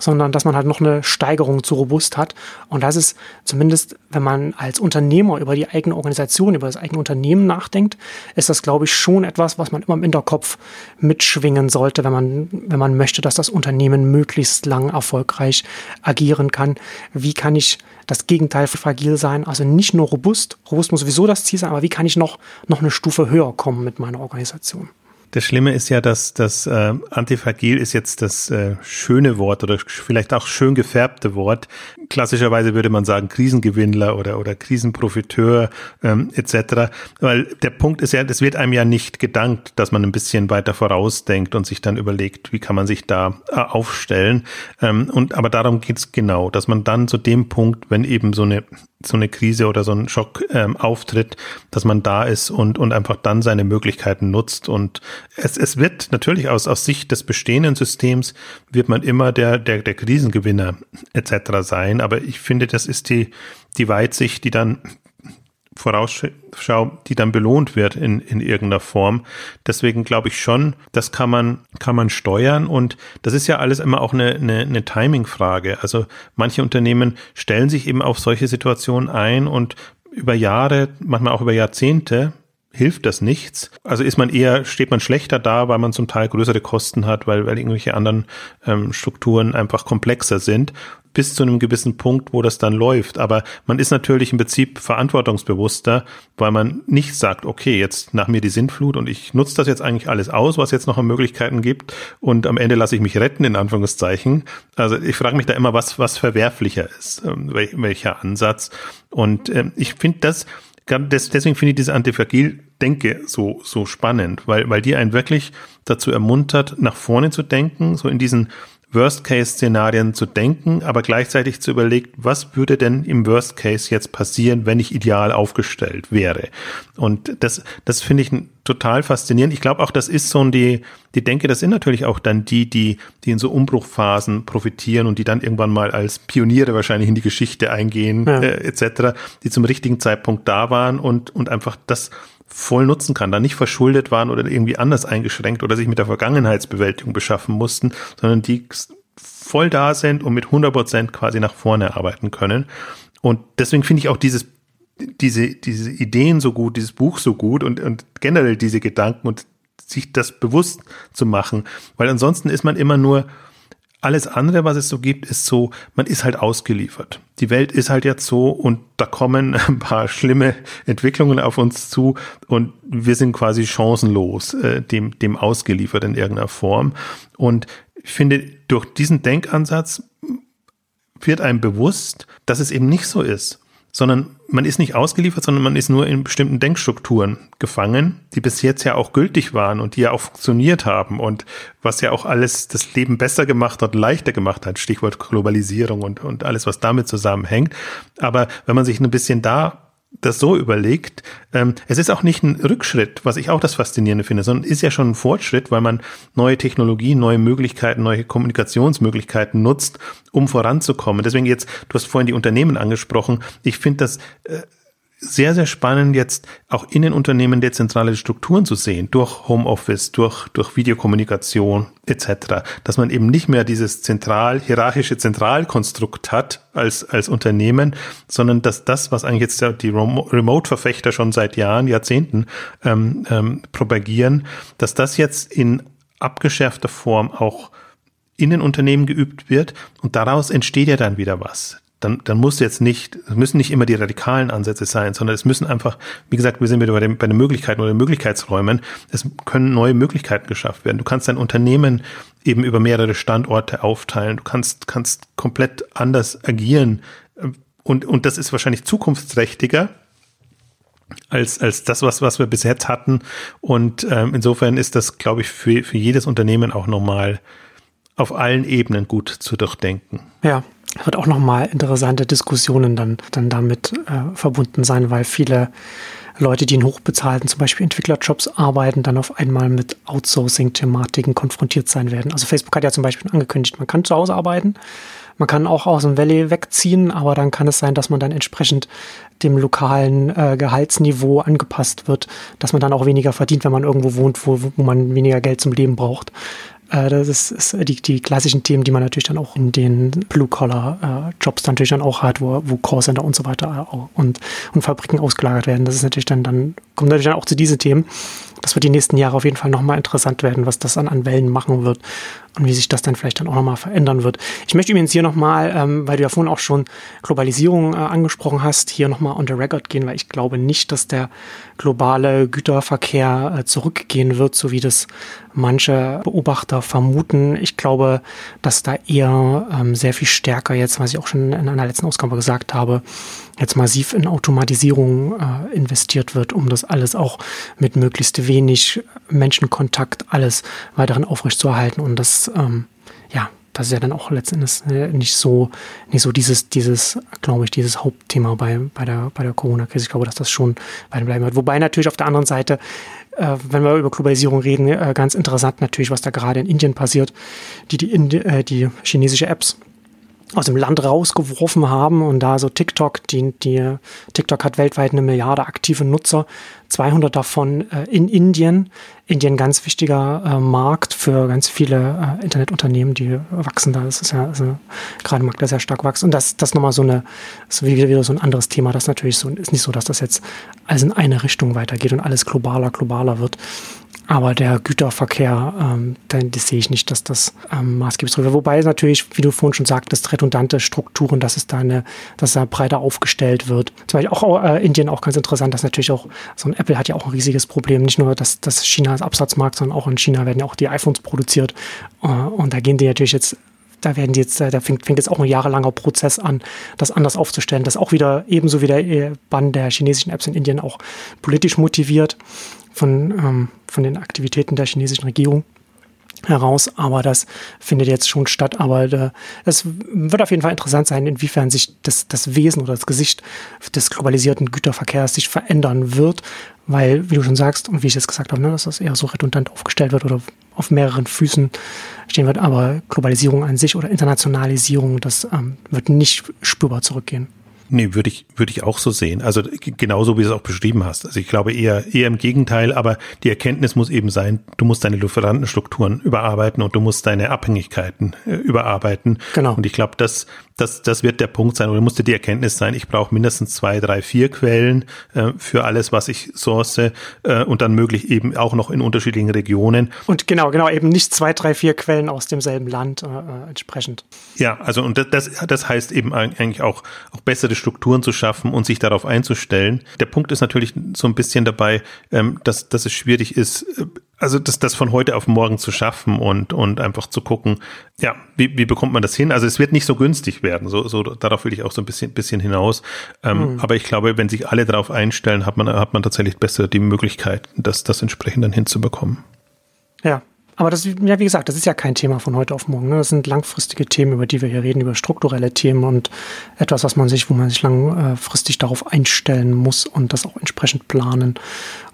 sondern dass man halt noch eine Steigerung zu robust hat. Und das ist zumindest, wenn man als Unternehmer über die eigene Organisation, über das eigene Unternehmen nachdenkt, ist das, glaube ich, schon etwas, was man immer im Hinterkopf mitschwingen sollte, wenn man, wenn man möchte, dass das Unternehmen möglichst lang erfolgreich agieren kann. Wie kann ich das Gegenteil fragil sein? Also nicht nur robust. Robust muss sowieso das Ziel sein, aber wie kann ich noch, noch eine Stufe höher kommen mit meiner Organisation? Das Schlimme ist ja, dass das äh, Antifragil ist jetzt das äh, schöne Wort oder vielleicht auch schön gefärbte Wort. Klassischerweise würde man sagen Krisengewinnler oder oder Krisenprofiteur ähm, etc. Weil der Punkt ist ja, das wird einem ja nicht gedankt, dass man ein bisschen weiter vorausdenkt und sich dann überlegt, wie kann man sich da äh, aufstellen. Ähm, und aber darum geht's genau, dass man dann zu dem Punkt, wenn eben so eine so eine Krise oder so ein Schock ähm, auftritt, dass man da ist und, und einfach dann seine Möglichkeiten nutzt. Und es, es wird natürlich aus, aus Sicht des bestehenden Systems wird man immer der, der, der Krisengewinner etc. sein. Aber ich finde, das ist die, die Weitsicht, die dann Vorausschau, die dann belohnt wird in, in irgendeiner Form. Deswegen glaube ich schon, das kann man, kann man steuern und das ist ja alles immer auch eine, eine, eine Timing-Frage. Also manche Unternehmen stellen sich eben auf solche Situationen ein und über Jahre, manchmal auch über Jahrzehnte hilft das nichts. Also ist man eher, steht man schlechter da, weil man zum Teil größere Kosten hat, weil, weil irgendwelche anderen ähm, Strukturen einfach komplexer sind, bis zu einem gewissen Punkt, wo das dann läuft. Aber man ist natürlich im Prinzip verantwortungsbewusster, weil man nicht sagt, okay, jetzt nach mir die Sintflut und ich nutze das jetzt eigentlich alles aus, was jetzt noch an Möglichkeiten gibt und am Ende lasse ich mich retten, in Anführungszeichen. Also ich frage mich da immer, was, was verwerflicher ist, ähm, welcher Ansatz. Und ähm, ich finde das, deswegen finde ich diese Antifragil-Denke so, so spannend, weil, weil die einen wirklich dazu ermuntert, nach vorne zu denken, so in diesen Worst-Case-Szenarien zu denken, aber gleichzeitig zu überlegen, was würde denn im Worst-Case jetzt passieren, wenn ich ideal aufgestellt wäre. Und das, das finde ich total faszinierend. Ich glaube auch, das ist so die, die Denke, das sind natürlich auch dann die, die, die in so Umbruchphasen profitieren und die dann irgendwann mal als Pioniere wahrscheinlich in die Geschichte eingehen, ja. äh, etc., die zum richtigen Zeitpunkt da waren und, und einfach das voll nutzen kann, da nicht verschuldet waren oder irgendwie anders eingeschränkt oder sich mit der Vergangenheitsbewältigung beschaffen mussten, sondern die voll da sind und mit 100 Prozent quasi nach vorne arbeiten können. Und deswegen finde ich auch dieses diese, diese Ideen so gut, dieses Buch so gut und, und generell diese Gedanken und sich das bewusst zu machen. Weil ansonsten ist man immer nur, alles andere, was es so gibt, ist so, man ist halt ausgeliefert. Die Welt ist halt jetzt so und da kommen ein paar schlimme Entwicklungen auf uns zu und wir sind quasi chancenlos äh, dem, dem ausgeliefert in irgendeiner Form. Und ich finde, durch diesen Denkansatz wird einem bewusst, dass es eben nicht so ist sondern man ist nicht ausgeliefert, sondern man ist nur in bestimmten Denkstrukturen gefangen, die bis jetzt ja auch gültig waren und die ja auch funktioniert haben und was ja auch alles das Leben besser gemacht hat, leichter gemacht hat, Stichwort Globalisierung und, und alles, was damit zusammenhängt. Aber wenn man sich ein bisschen da das so überlegt, ähm, es ist auch nicht ein Rückschritt, was ich auch das Faszinierende finde, sondern ist ja schon ein Fortschritt, weil man neue Technologien, neue Möglichkeiten, neue Kommunikationsmöglichkeiten nutzt, um voranzukommen. Deswegen jetzt, du hast vorhin die Unternehmen angesprochen. Ich finde das äh, sehr, sehr spannend, jetzt auch in den Unternehmen dezentrale Strukturen zu sehen, durch Homeoffice, durch, durch Videokommunikation etc., dass man eben nicht mehr dieses zentral, hierarchische Zentralkonstrukt hat als, als Unternehmen, sondern dass das, was eigentlich jetzt die Remote-Verfechter schon seit Jahren, Jahrzehnten ähm, ähm, propagieren, dass das jetzt in abgeschärfter Form auch in den Unternehmen geübt wird und daraus entsteht ja dann wieder was dann, dann muss jetzt nicht, müssen nicht immer die radikalen Ansätze sein, sondern es müssen einfach, wie gesagt, wir sind wieder bei, dem, bei den Möglichkeiten oder den Möglichkeitsräumen, es können neue Möglichkeiten geschafft werden. Du kannst dein Unternehmen eben über mehrere Standorte aufteilen, du kannst, kannst komplett anders agieren und, und das ist wahrscheinlich zukunftsträchtiger, als, als das, was, was wir bis jetzt hatten. Und ähm, insofern ist das, glaube ich, für, für jedes Unternehmen auch nochmal auf allen Ebenen gut zu durchdenken. Ja, wird auch nochmal interessante Diskussionen dann, dann damit äh, verbunden sein, weil viele Leute, die in hochbezahlten, zum Beispiel Entwicklerjobs arbeiten, dann auf einmal mit Outsourcing-Thematiken konfrontiert sein werden. Also Facebook hat ja zum Beispiel angekündigt, man kann zu Hause arbeiten, man kann auch aus dem Valley wegziehen, aber dann kann es sein, dass man dann entsprechend dem lokalen äh, Gehaltsniveau angepasst wird, dass man dann auch weniger verdient, wenn man irgendwo wohnt, wo, wo man weniger Geld zum Leben braucht. Äh, das ist, ist die, die klassischen Themen, die man natürlich dann auch in den Blue-Collar-Jobs äh, natürlich dann auch hat, wo, wo Callcenter und so weiter und, und Fabriken ausgelagert werden. Das ist natürlich dann, dann kommt natürlich dann auch zu diesen Themen. Das wird die nächsten Jahre auf jeden Fall nochmal interessant werden, was das an, an Wellen machen wird und wie sich das dann vielleicht dann auch nochmal verändern wird. Ich möchte übrigens hier nochmal, ähm, weil du ja vorhin auch schon Globalisierung äh, angesprochen hast, hier nochmal on the record gehen, weil ich glaube nicht, dass der globale Güterverkehr äh, zurückgehen wird, so wie das manche Beobachter vermuten. Ich glaube, dass da eher ähm, sehr viel stärker jetzt, was ich auch schon in einer letzten Ausgabe gesagt habe, jetzt massiv in Automatisierung äh, investiert wird, um das alles auch mit möglichst wenig Menschenkontakt alles weiterhin aufrechtzuerhalten. Und das, ähm, ja, das ist ja dann auch letztendlich äh, nicht so, nicht so dieses, dieses, glaube ich, dieses Hauptthema bei, bei der, bei der Corona-Krise. Ich glaube, dass das schon bei bleiben wird. Wobei natürlich auf der anderen Seite, äh, wenn wir über Globalisierung reden, äh, ganz interessant natürlich, was da gerade in Indien passiert, die, die, Indi äh, die chinesische Apps aus dem Land rausgeworfen haben und da so TikTok, die, die TikTok hat weltweit eine Milliarde aktive Nutzer, 200 davon äh, in Indien. Indien ganz wichtiger äh, Markt für ganz viele äh, Internetunternehmen, die wachsen da. Das ist ja also gerade ein Markt, der sehr stark wächst. Und das, das nochmal so eine, ist wieder, wieder so ein anderes Thema. Das natürlich so ist nicht so, dass das jetzt alles in eine Richtung weitergeht und alles globaler, globaler wird. Aber der Güterverkehr, ähm, das sehe ich nicht, dass das ähm, maßgeblich wird. Wobei natürlich, wie du vorhin schon sagtest, redundante Strukturen, dass es da eine, dass da breiter aufgestellt wird. Zum Beispiel auch äh, Indien auch ganz interessant, dass natürlich auch, so ein Apple hat ja auch ein riesiges Problem. Nicht nur, dass, dass China als Absatzmarkt, sondern auch in China werden ja auch die iPhones produziert. Äh, und da gehen die natürlich jetzt da werden die jetzt, äh, da fängt, fängt jetzt auch ein jahrelanger Prozess an, das anders aufzustellen. Das auch wieder ebenso wie der äh, Bann der chinesischen Apps in Indien auch politisch motiviert von, ähm, von den Aktivitäten der chinesischen Regierung. heraus, aber das findet jetzt schon statt. Aber äh, es wird auf jeden Fall interessant sein, inwiefern sich das, das Wesen oder das Gesicht des globalisierten Güterverkehrs sich verändern wird, weil, wie du schon sagst und wie ich es gesagt habe, ne, dass das eher so redundant aufgestellt wird oder auf mehreren Füßen stehen wird, aber Globalisierung an sich oder Internationalisierung, das ähm, wird nicht spürbar zurückgehen. Nee, würde ich, würde ich auch so sehen. Also genauso wie du es auch beschrieben hast. Also ich glaube eher, eher im Gegenteil, aber die Erkenntnis muss eben sein, du musst deine Lieferantenstrukturen überarbeiten und du musst deine Abhängigkeiten äh, überarbeiten. Genau. Und ich glaube, das, das, das wird der Punkt sein, oder musste die Erkenntnis sein, ich brauche mindestens zwei, drei, vier Quellen äh, für alles, was ich source äh, und dann möglich eben auch noch in unterschiedlichen Regionen. Und genau, genau, eben nicht zwei, drei, vier Quellen aus demselben Land äh, äh entsprechend. Ja, also und das, das heißt eben eigentlich auch, auch bessere Strukturen zu schaffen und sich darauf einzustellen. Der Punkt ist natürlich so ein bisschen dabei, ähm, dass, dass es schwierig ist, äh, also das, das von heute auf morgen zu schaffen und, und einfach zu gucken, ja, wie, wie bekommt man das hin? Also es wird nicht so günstig werden, so, so darauf will ich auch so ein bisschen, bisschen hinaus. Ähm, mhm. Aber ich glaube, wenn sich alle darauf einstellen, hat man, hat man tatsächlich besser die Möglichkeit, das, das entsprechend dann hinzubekommen. Ja, aber das, ja, wie gesagt, das ist ja kein Thema von heute auf morgen. Ne? Das sind langfristige Themen, über die wir hier reden, über strukturelle Themen und etwas, was man sich, wo man sich langfristig darauf einstellen muss und das auch entsprechend planen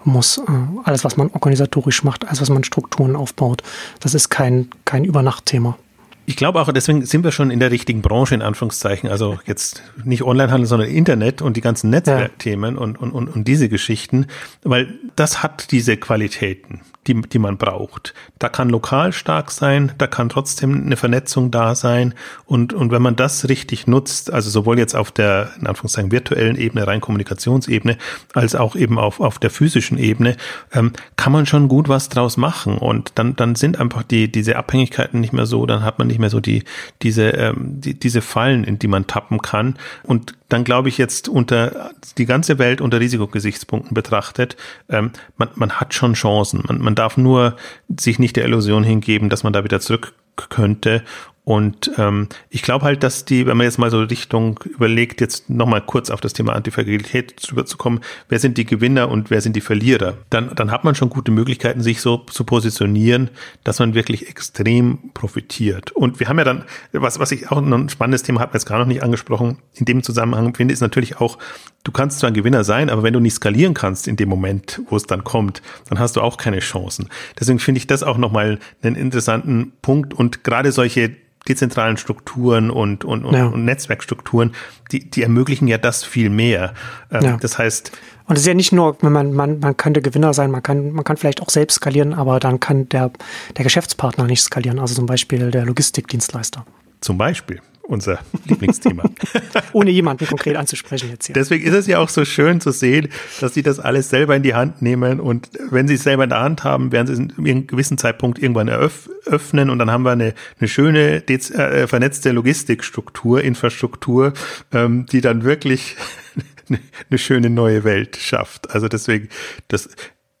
muss. Äh, alles, was man organisatorisch macht, alles, was man Strukturen aufbaut, das ist kein, kein Übernachtthema. Ich glaube auch, deswegen sind wir schon in der richtigen Branche, in Anführungszeichen. Also jetzt nicht Onlinehandel, sondern Internet und die ganzen Netzwerkthemen ja. und, und, und, und diese Geschichten, weil das hat diese Qualitäten die, die man braucht. Da kann lokal stark sein, da kann trotzdem eine Vernetzung da sein. Und, und wenn man das richtig nutzt, also sowohl jetzt auf der, in Anführungszeichen, virtuellen Ebene, rein Kommunikationsebene, als auch eben auf, auf der physischen Ebene, ähm, kann man schon gut was draus machen. Und dann, dann sind einfach die, diese Abhängigkeiten nicht mehr so, dann hat man nicht mehr so die, diese, ähm, die, diese Fallen, in die man tappen kann. Und dann glaube ich jetzt unter die ganze Welt unter Risikogesichtspunkten betrachtet, ähm, man, man hat schon Chancen. Man, man darf nur sich nicht der Illusion hingeben, dass man da wieder zurück könnte und ähm, ich glaube halt, dass die, wenn man jetzt mal so Richtung überlegt, jetzt nochmal kurz auf das Thema Antifragilität zu kommen, wer sind die Gewinner und wer sind die Verlierer, dann, dann hat man schon gute Möglichkeiten, sich so zu positionieren, dass man wirklich extrem profitiert. Und wir haben ja dann, was, was ich auch noch ein spannendes Thema habe, jetzt gar noch nicht angesprochen, in dem Zusammenhang finde, ist natürlich auch, du kannst zwar ein Gewinner sein, aber wenn du nicht skalieren kannst in dem Moment, wo es dann kommt, dann hast du auch keine Chancen. Deswegen finde ich das auch nochmal einen interessanten Punkt und gerade solche dezentralen Strukturen und, und, und, ja. und Netzwerkstrukturen, die, die ermöglichen ja das viel mehr. Ähm, ja. Das heißt, und es ist ja nicht nur, man, man, man kann der Gewinner sein, man kann, man kann vielleicht auch selbst skalieren, aber dann kann der, der Geschäftspartner nicht skalieren, also zum Beispiel der Logistikdienstleister. Zum Beispiel unser Lieblingsthema. Ohne jemanden konkret anzusprechen jetzt hier. Deswegen ist es ja auch so schön zu sehen, dass sie das alles selber in die Hand nehmen und wenn sie es selber in der Hand haben, werden sie es in einem gewissen Zeitpunkt irgendwann öffnen und dann haben wir eine, eine schöne äh, vernetzte Logistikstruktur, Infrastruktur, ähm, die dann wirklich eine schöne neue Welt schafft. Also deswegen, das,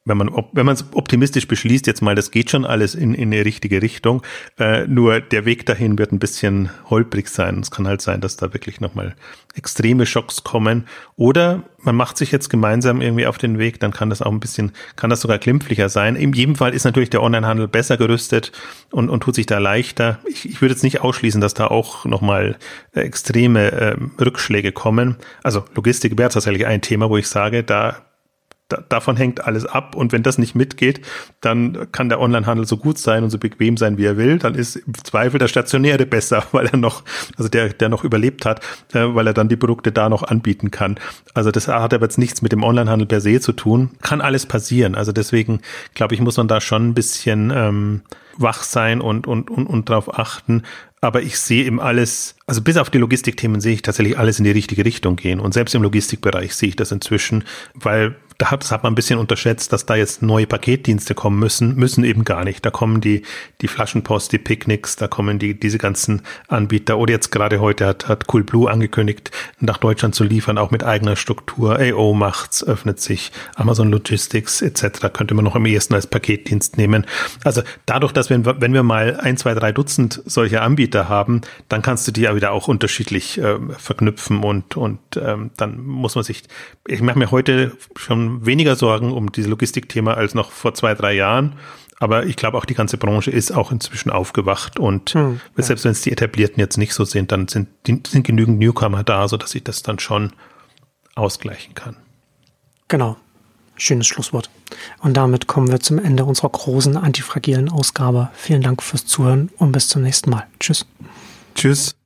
wenn man wenn man es optimistisch beschließt, jetzt mal, das geht schon alles in, in eine richtige Richtung. Äh, nur der Weg dahin wird ein bisschen holprig sein. Es kann halt sein, dass da wirklich nochmal extreme Schocks kommen. Oder man macht sich jetzt gemeinsam irgendwie auf den Weg, dann kann das auch ein bisschen, kann das sogar glimpflicher sein. In jedem Fall ist natürlich der Onlinehandel besser gerüstet und, und tut sich da leichter. Ich, ich würde jetzt nicht ausschließen, dass da auch nochmal extreme äh, Rückschläge kommen. Also Logistik wäre tatsächlich ein Thema, wo ich sage, da da, davon hängt alles ab. Und wenn das nicht mitgeht, dann kann der Onlinehandel so gut sein und so bequem sein, wie er will. Dann ist im Zweifel der Stationäre besser, weil er noch, also der, der noch überlebt hat, äh, weil er dann die Produkte da noch anbieten kann. Also das hat aber jetzt nichts mit dem Onlinehandel per se zu tun. Kann alles passieren. Also deswegen, glaube ich, muss man da schon ein bisschen ähm, wach sein und, und, und, und darauf achten, aber ich sehe im alles, also bis auf die Logistikthemen sehe ich tatsächlich alles in die richtige Richtung gehen. Und selbst im Logistikbereich sehe ich das inzwischen, weil da hat, das hat man ein bisschen unterschätzt, dass da jetzt neue Paketdienste kommen müssen, müssen eben gar nicht. Da kommen die, die Flaschenpost, die Picknicks, da kommen die, diese ganzen Anbieter. Oder jetzt gerade heute hat, hat Coolblue angekündigt, nach Deutschland zu liefern, auch mit eigener Struktur. AO macht's, öffnet sich, Amazon Logistics etc. könnte man noch am ehesten als Paketdienst nehmen. Also dadurch, dass wir, wenn wir mal ein, zwei, drei Dutzend solcher Anbieter haben, dann kannst du die ja wieder auch unterschiedlich äh, verknüpfen und, und ähm, dann muss man sich, ich mache mir heute schon weniger Sorgen um dieses Logistikthema als noch vor zwei, drei Jahren. Aber ich glaube auch die ganze Branche ist auch inzwischen aufgewacht und hm, selbst ja. wenn es die Etablierten jetzt nicht so sind, dann sind, sind genügend Newcomer da, sodass ich das dann schon ausgleichen kann. Genau. Schönes Schlusswort. Und damit kommen wir zum Ende unserer großen antifragilen Ausgabe. Vielen Dank fürs Zuhören und bis zum nächsten Mal. Tschüss. Tschüss.